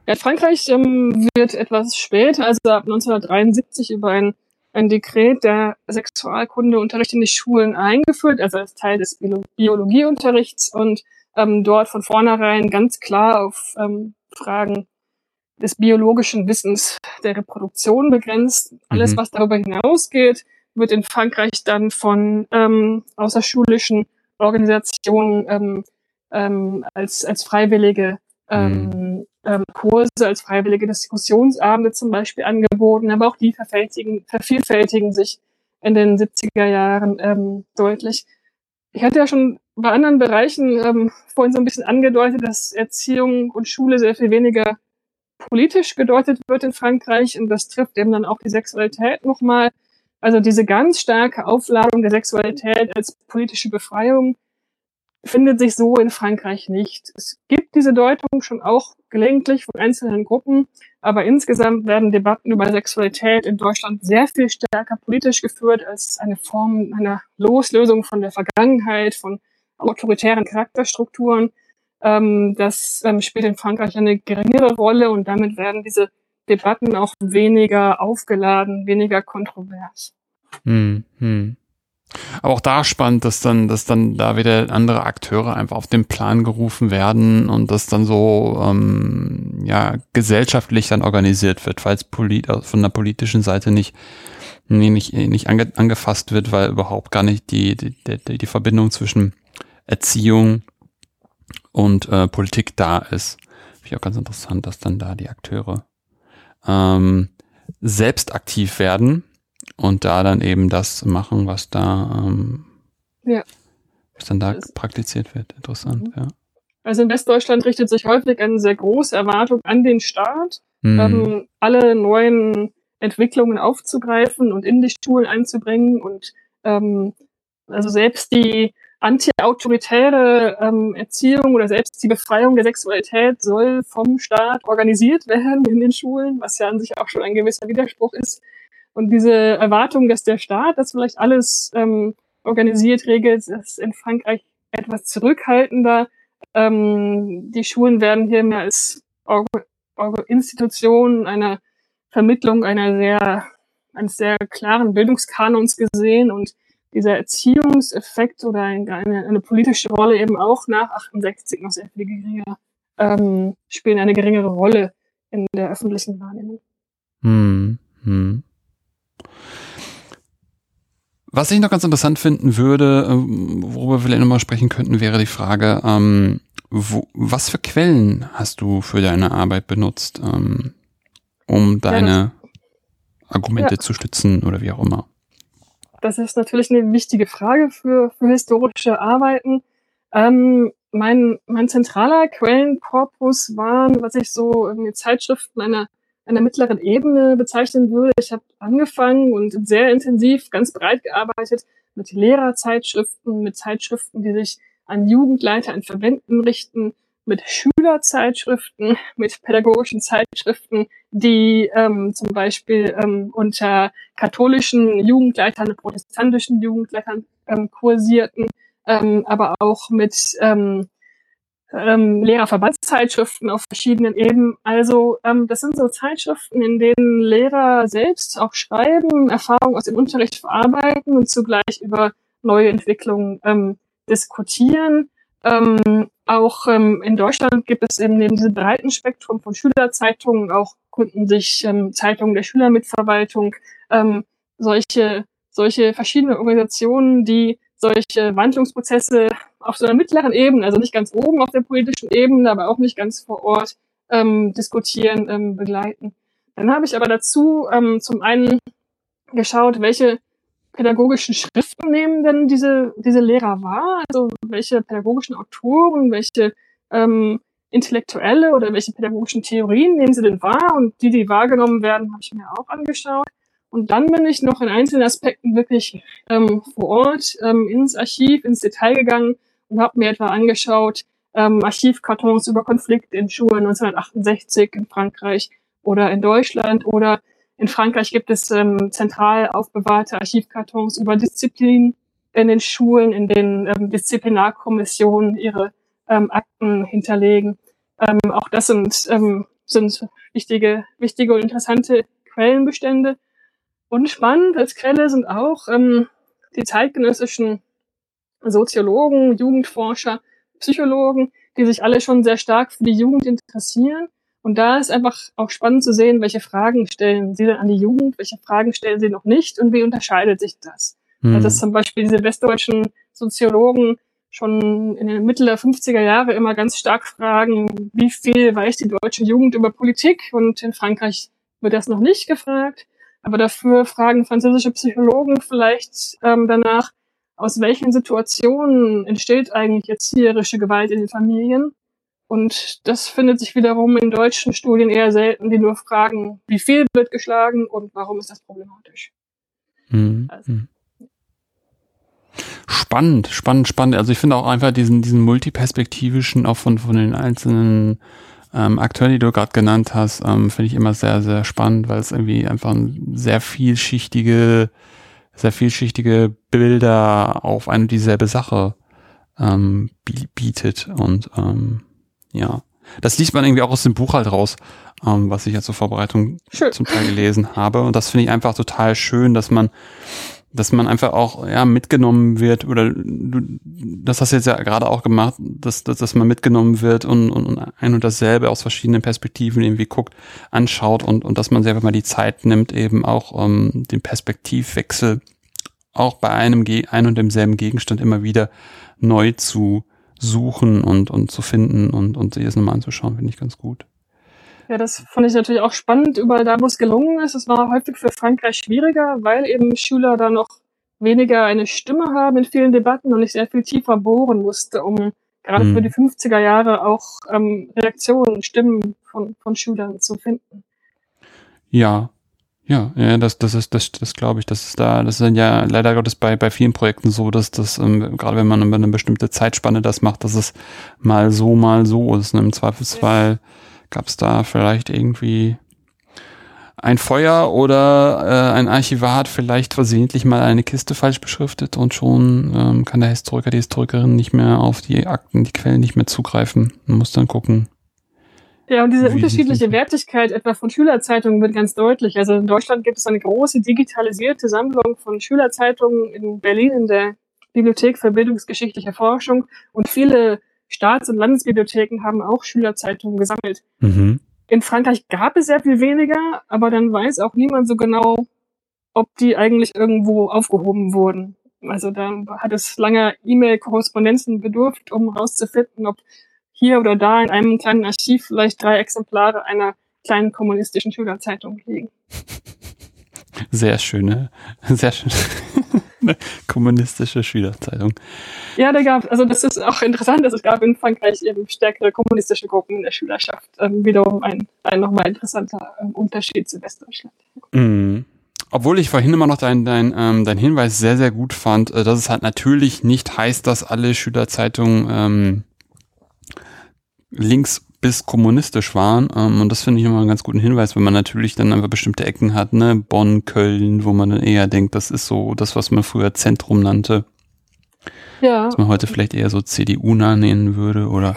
Ja, Frankreich ähm, wird etwas später, also ab 1973 über ein, ein Dekret der Sexualkundeunterricht in die Schulen eingeführt, also als Teil des Biologieunterrichts und ähm, dort von vornherein ganz klar auf ähm, Fragen des biologischen Wissens der Reproduktion begrenzt. Alles, mhm. was darüber hinausgeht, wird in Frankreich dann von ähm, außerschulischen Organisationen ähm, ähm, als, als freiwillige ähm, mhm. Ähm, Kurse, als freiwillige Diskussionsabende zum Beispiel angeboten, aber auch die vervielfältigen, vervielfältigen sich in den 70er Jahren ähm, deutlich. Ich hatte ja schon bei anderen Bereichen ähm, vorhin so ein bisschen angedeutet, dass Erziehung und Schule sehr viel weniger politisch gedeutet wird in Frankreich und das trifft eben dann auch die Sexualität nochmal. Also diese ganz starke Aufladung der Sexualität als politische Befreiung findet sich so in Frankreich nicht. Es gibt diese Deutung schon auch gelegentlich von einzelnen Gruppen, aber insgesamt werden Debatten über Sexualität in Deutschland sehr viel stärker politisch geführt als eine Form einer Loslösung von der Vergangenheit, von autoritären Charakterstrukturen. Ähm, das ähm, spielt in Frankreich eine geringere Rolle und damit werden diese Debatten auch weniger aufgeladen, weniger kontrovers. Hm, hm. Aber auch da spannend, dass dann, dass dann da wieder andere Akteure einfach auf den Plan gerufen werden und das dann so ähm, ja gesellschaftlich dann organisiert wird, es polit also von der politischen Seite nicht nicht, nicht ange, angefasst wird, weil überhaupt gar nicht die, die, die, die Verbindung zwischen Erziehung und äh, Politik da ist. Finde ich auch ganz interessant, dass dann da die Akteure ähm, selbst aktiv werden und da dann eben das machen, was da, ähm, ja. was dann da das praktiziert wird. Interessant, mhm. ja. Also in Westdeutschland richtet sich häufig eine sehr große Erwartung an den Staat, mhm. ähm, alle neuen Entwicklungen aufzugreifen und in die Schulen einzubringen und ähm, also selbst die anti-autoritäre ähm, Erziehung oder selbst die Befreiung der Sexualität soll vom Staat organisiert werden in den Schulen, was ja an sich auch schon ein gewisser Widerspruch ist. Und diese Erwartung, dass der Staat das vielleicht alles ähm, organisiert, regelt, ist in Frankreich etwas zurückhaltender. Ähm, die Schulen werden hier mehr als Institution einer Vermittlung einer sehr, eines sehr klaren Bildungskanons gesehen und dieser Erziehungseffekt oder eine, eine politische Rolle eben auch nach 68 noch sehr viel geringer, ähm, spielen eine geringere Rolle in der öffentlichen Wahrnehmung. Hm, hm. Was ich noch ganz interessant finden würde, ähm, worüber wir vielleicht nochmal sprechen könnten, wäre die Frage, ähm, wo, was für Quellen hast du für deine Arbeit benutzt, ähm, um deine ja, Argumente ja. zu stützen oder wie auch immer? Das ist natürlich eine wichtige Frage für, für historische Arbeiten. Ähm, mein, mein zentraler Quellenkorpus waren, was ich so irgendwie Zeitschriften einer, einer mittleren Ebene bezeichnen würde. Ich habe angefangen und sehr intensiv, ganz breit gearbeitet mit Lehrerzeitschriften, mit Zeitschriften, die sich an Jugendleiter in Verbänden richten, mit Schülerzeitschriften, mit pädagogischen Zeitschriften, die ähm, zum Beispiel ähm, unter katholischen Jugendleitern, protestantischen Jugendleitern ähm, kursierten, ähm, aber auch mit ähm, ähm, Lehrerverbandszeitschriften auf verschiedenen Ebenen. Also ähm, das sind so Zeitschriften, in denen Lehrer selbst auch schreiben, Erfahrungen aus dem Unterricht verarbeiten und zugleich über neue Entwicklungen ähm, diskutieren. Ähm, auch ähm, in Deutschland gibt es eben neben diesem breiten Spektrum von Schülerzeitungen auch Kunden sich ähm, Zeitungen der Schülermitverwaltung, ähm, solche, solche verschiedene Organisationen, die solche Wandlungsprozesse auf so einer mittleren Ebene, also nicht ganz oben auf der politischen Ebene, aber auch nicht ganz vor Ort ähm, diskutieren, ähm, begleiten. Dann habe ich aber dazu ähm, zum einen geschaut, welche pädagogischen Schriften nehmen denn diese, diese Lehrer wahr? Also welche pädagogischen Autoren, welche ähm, Intellektuelle oder welche pädagogischen Theorien nehmen sie denn wahr? Und die, die wahrgenommen werden, habe ich mir auch angeschaut. Und dann bin ich noch in einzelnen Aspekten wirklich ähm, vor Ort ähm, ins Archiv, ins Detail gegangen und habe mir etwa angeschaut, ähm, Archivkartons über Konflikte in Schulen 1968 in Frankreich oder in Deutschland oder in Frankreich gibt es ähm, zentral aufbewahrte Archivkartons über Disziplin in den Schulen, in den ähm, Disziplinarkommissionen ihre ähm, Akten hinterlegen. Ähm, auch das sind, ähm, sind wichtige, wichtige und interessante Quellenbestände. Und spannend als Quelle sind auch ähm, die zeitgenössischen Soziologen, Jugendforscher, Psychologen, die sich alle schon sehr stark für die Jugend interessieren und da ist einfach auch spannend zu sehen, welche Fragen stellen sie denn an die Jugend, welche Fragen stellen sie noch nicht und wie unterscheidet sich das. Mhm. Also dass zum Beispiel diese westdeutschen Soziologen schon in den Mitte der 50er Jahre immer ganz stark fragen, wie viel weiß die deutsche Jugend über Politik und in Frankreich wird das noch nicht gefragt. Aber dafür fragen französische Psychologen vielleicht ähm, danach, aus welchen Situationen entsteht eigentlich erzieherische Gewalt in den Familien und das findet sich wiederum in deutschen Studien eher selten, die nur fragen, wie viel wird geschlagen und warum ist das problematisch. Mhm. Also. Hm. Spannend, spannend, spannend. Also ich finde auch einfach diesen, diesen multiperspektivischen, auch von, von den einzelnen ähm, Akteuren, die du gerade genannt hast, ähm, finde ich immer sehr, sehr spannend, weil es irgendwie einfach sehr vielschichtige, sehr vielschichtige Bilder auf eine dieselbe Sache ähm, bietet und ähm, ja. Das liest man irgendwie auch aus dem Buch halt raus, ähm, was ich jetzt zur Vorbereitung schön. zum Teil gelesen habe. Und das finde ich einfach total schön, dass man, dass man einfach auch ja mitgenommen wird oder du, das hast du jetzt ja gerade auch gemacht, dass, dass, dass man mitgenommen wird und, und, und ein und dasselbe aus verschiedenen Perspektiven irgendwie guckt, anschaut und, und dass man selber mal die Zeit nimmt, eben auch ähm, den Perspektivwechsel auch bei einem ein und demselben Gegenstand immer wieder neu zu suchen und, und zu finden und, und sich das nochmal anzuschauen, finde ich ganz gut. Ja, das fand ich natürlich auch spannend, überall da, wo es gelungen ist. Es war häufig für Frankreich schwieriger, weil eben Schüler da noch weniger eine Stimme haben in vielen Debatten und ich sehr viel tiefer bohren musste, um gerade hm. für die 50er Jahre auch ähm, Reaktionen, Stimmen von, von Schülern zu finden. Ja, Ja, ja, das, das ist, das, das glaube ich, das ist da, das ist ja leider Gottes bei, bei vielen Projekten so, dass das, ähm, gerade wenn man über eine bestimmte Zeitspanne das macht, dass es mal so, mal so ist. Ne? Im Zweifelsfall ja. Gab es da vielleicht irgendwie ein Feuer oder äh, ein Archivar hat vielleicht versehentlich mal eine Kiste falsch beschriftet und schon ähm, kann der Historiker, die Historikerin nicht mehr auf die Akten, die Quellen nicht mehr zugreifen. Man muss dann gucken, ja, und diese unterschiedliche Wertigkeit etwa von Schülerzeitungen wird ganz deutlich. Also in Deutschland gibt es eine große digitalisierte Sammlung von Schülerzeitungen in Berlin in der Bibliothek für bildungsgeschichtliche Forschung und viele Staats- und Landesbibliotheken haben auch Schülerzeitungen gesammelt. Mhm. In Frankreich gab es sehr viel weniger, aber dann weiß auch niemand so genau, ob die eigentlich irgendwo aufgehoben wurden. Also da hat es lange E-Mail-Korrespondenzen bedurft, um herauszufinden, ob hier oder da in einem kleinen Archiv vielleicht drei Exemplare einer kleinen kommunistischen Schülerzeitung liegen. Sehr schöne, sehr schöne kommunistische Schülerzeitung. Ja, da gab, also das ist auch interessant, dass es gab in Frankreich eben stärkere kommunistische Gruppen in der Schülerschaft. Ähm, wiederum ein, ein nochmal interessanter ähm, Unterschied zu Westdeutschland. Mhm. Obwohl ich vorhin immer noch deinen dein, ähm, dein Hinweis sehr, sehr gut fand, äh, dass es halt natürlich nicht heißt, dass alle Schülerzeitungen ähm, links bis kommunistisch waren. Ähm, und das finde ich immer einen ganz guten Hinweis, wenn man natürlich dann einfach bestimmte Ecken hat, ne, Bonn, Köln, wo man dann eher denkt, das ist so das, was man früher Zentrum nannte. Ja. Was man heute vielleicht eher so CDU-nah nennen würde oder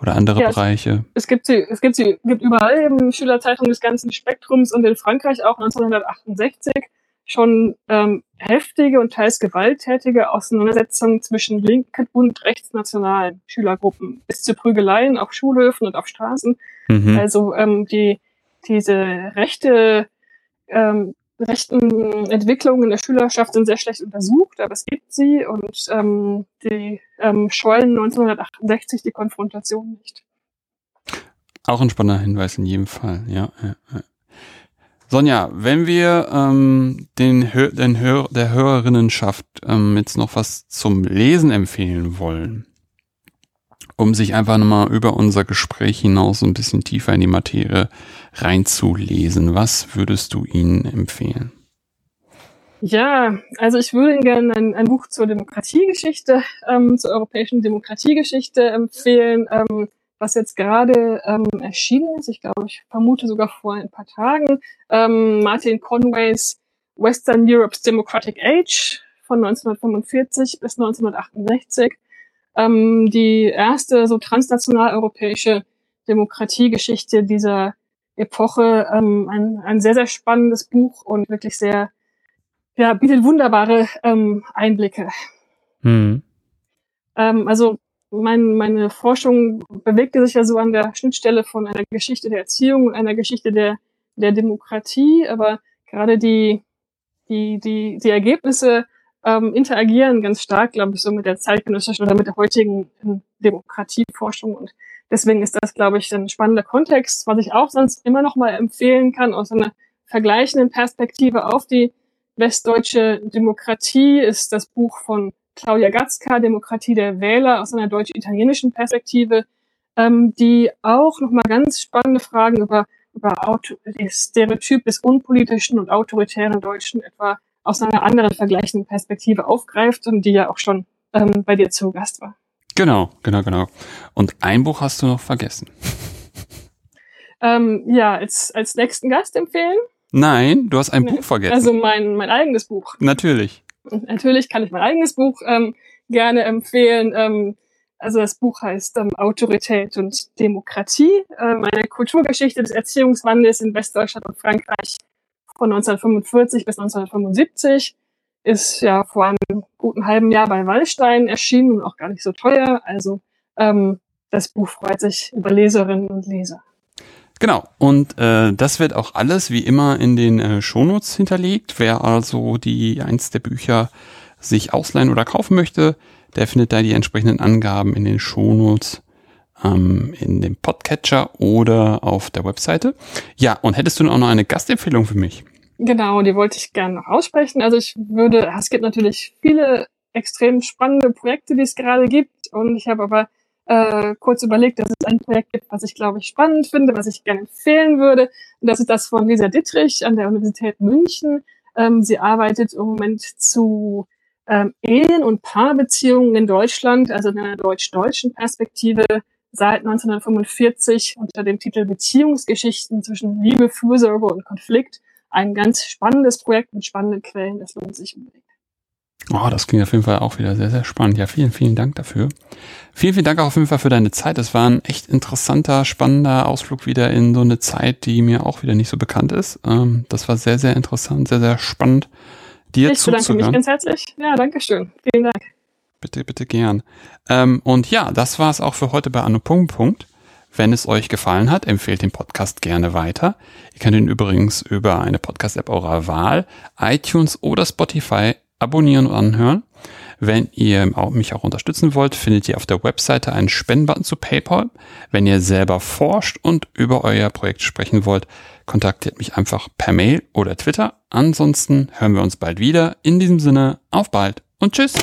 oder andere ja, Bereiche. Es, es, gibt sie, es gibt sie, gibt überall eben Schülerzeitungen des ganzen Spektrums und in Frankreich auch 1968 schon ähm, heftige und teils gewalttätige Auseinandersetzungen zwischen linken und rechtsnationalen Schülergruppen bis zu Prügeleien auf Schulhöfen und auf Straßen. Mhm. Also ähm, die diese rechte ähm, rechten Entwicklungen in der Schülerschaft sind sehr schlecht untersucht, aber es gibt sie und ähm, die ähm, scheuen 1968 die Konfrontation nicht. Auch ein spannender Hinweis in jedem Fall, ja. ja, ja. Sonja, wenn wir ähm, den, Hör den Hör der Hörerinnenschaft ähm, jetzt noch was zum Lesen empfehlen wollen, um sich einfach nochmal über unser Gespräch hinaus ein bisschen tiefer in die Materie reinzulesen, was würdest du ihnen empfehlen? Ja, also ich würde Ihnen gerne ein, ein Buch zur Demokratiegeschichte, ähm, zur europäischen Demokratiegeschichte empfehlen. Ähm, was jetzt gerade ähm, erschienen ist. Ich glaube, ich vermute sogar vor ein paar Tagen. Ähm, Martin Conways Western Europe's Democratic Age von 1945 bis 1968. Ähm, die erste so transnational europäische Demokratiegeschichte dieser Epoche. Ähm, ein, ein sehr, sehr spannendes Buch und wirklich sehr, ja, bietet wunderbare ähm, Einblicke. Mhm. Ähm, also mein, meine Forschung bewegte sich ja so an der Schnittstelle von einer Geschichte der Erziehung und einer Geschichte der, der Demokratie, aber gerade die, die, die, die Ergebnisse ähm, interagieren ganz stark, glaube ich, so mit der zeitgenössischen oder mit der heutigen ähm, Demokratieforschung. Und deswegen ist das, glaube ich, ein spannender Kontext, was ich auch sonst immer noch mal empfehlen kann aus einer vergleichenden Perspektive auf die westdeutsche Demokratie ist das Buch von Claudia Gatzka, Demokratie der Wähler aus einer deutsch-italienischen Perspektive, ähm, die auch nochmal ganz spannende Fragen über, über Auto, das Stereotyp des unpolitischen und autoritären Deutschen etwa aus einer anderen vergleichenden Perspektive aufgreift und die ja auch schon ähm, bei dir zu Gast war. Genau, genau, genau. Und ein Buch hast du noch vergessen. Ähm, ja, als, als nächsten Gast empfehlen? Nein, du hast ein Buch vergessen. Also mein, mein eigenes Buch. Natürlich. Und natürlich kann ich mein eigenes Buch ähm, gerne empfehlen. Ähm, also das Buch heißt ähm, Autorität und Demokratie, ähm, eine Kulturgeschichte des Erziehungswandels in Westdeutschland und Frankreich von 1945 bis 1975. Ist ja vor einem guten halben Jahr bei Wallstein erschienen und auch gar nicht so teuer. Also ähm, das Buch freut sich über Leserinnen und Leser. Genau, und äh, das wird auch alles wie immer in den äh, Shownotes hinterlegt. Wer also die eins der Bücher sich ausleihen oder kaufen möchte, der findet da die entsprechenden Angaben in den Shownotes ähm, in dem Podcatcher oder auf der Webseite. Ja, und hättest du auch noch eine Gastempfehlung für mich? Genau, die wollte ich gerne noch aussprechen. Also ich würde, es gibt natürlich viele extrem spannende Projekte, die es gerade gibt und ich habe aber äh, kurz überlegt, dass es ein Projekt gibt, was ich, glaube ich, spannend finde, was ich gerne empfehlen würde. Und das ist das von Lisa Dittrich an der Universität München. Ähm, sie arbeitet im Moment zu ähm, Ehen- und Paarbeziehungen in Deutschland, also in einer deutsch-deutschen Perspektive seit 1945 unter dem Titel Beziehungsgeschichten zwischen Liebe, Fürsorge und Konflikt. Ein ganz spannendes Projekt mit spannenden Quellen, das lohnt sich unbedingt. Oh, das klingt auf jeden Fall auch wieder sehr, sehr spannend. Ja, vielen, vielen Dank dafür. Vielen, vielen Dank auch auf jeden Fall für deine Zeit. Es war ein echt interessanter, spannender Ausflug wieder in so eine Zeit, die mir auch wieder nicht so bekannt ist. Ähm, das war sehr, sehr interessant, sehr, sehr spannend, dir ich zuzuhören. Ich bedanke mich ganz herzlich. Ja, danke schön. Vielen Dank. Bitte, bitte gern. Ähm, und ja, das war es auch für heute bei Anno Punkt Punkt. Wenn es euch gefallen hat, empfehlt den Podcast gerne weiter. Ihr könnt ihn übrigens über eine Podcast-App eurer Wahl, iTunes oder Spotify abonnieren und anhören. Wenn ihr mich auch unterstützen wollt, findet ihr auf der Webseite einen Spendenbutton zu PayPal. Wenn ihr selber forscht und über euer Projekt sprechen wollt, kontaktiert mich einfach per Mail oder Twitter. Ansonsten hören wir uns bald wieder. In diesem Sinne, auf bald und tschüss.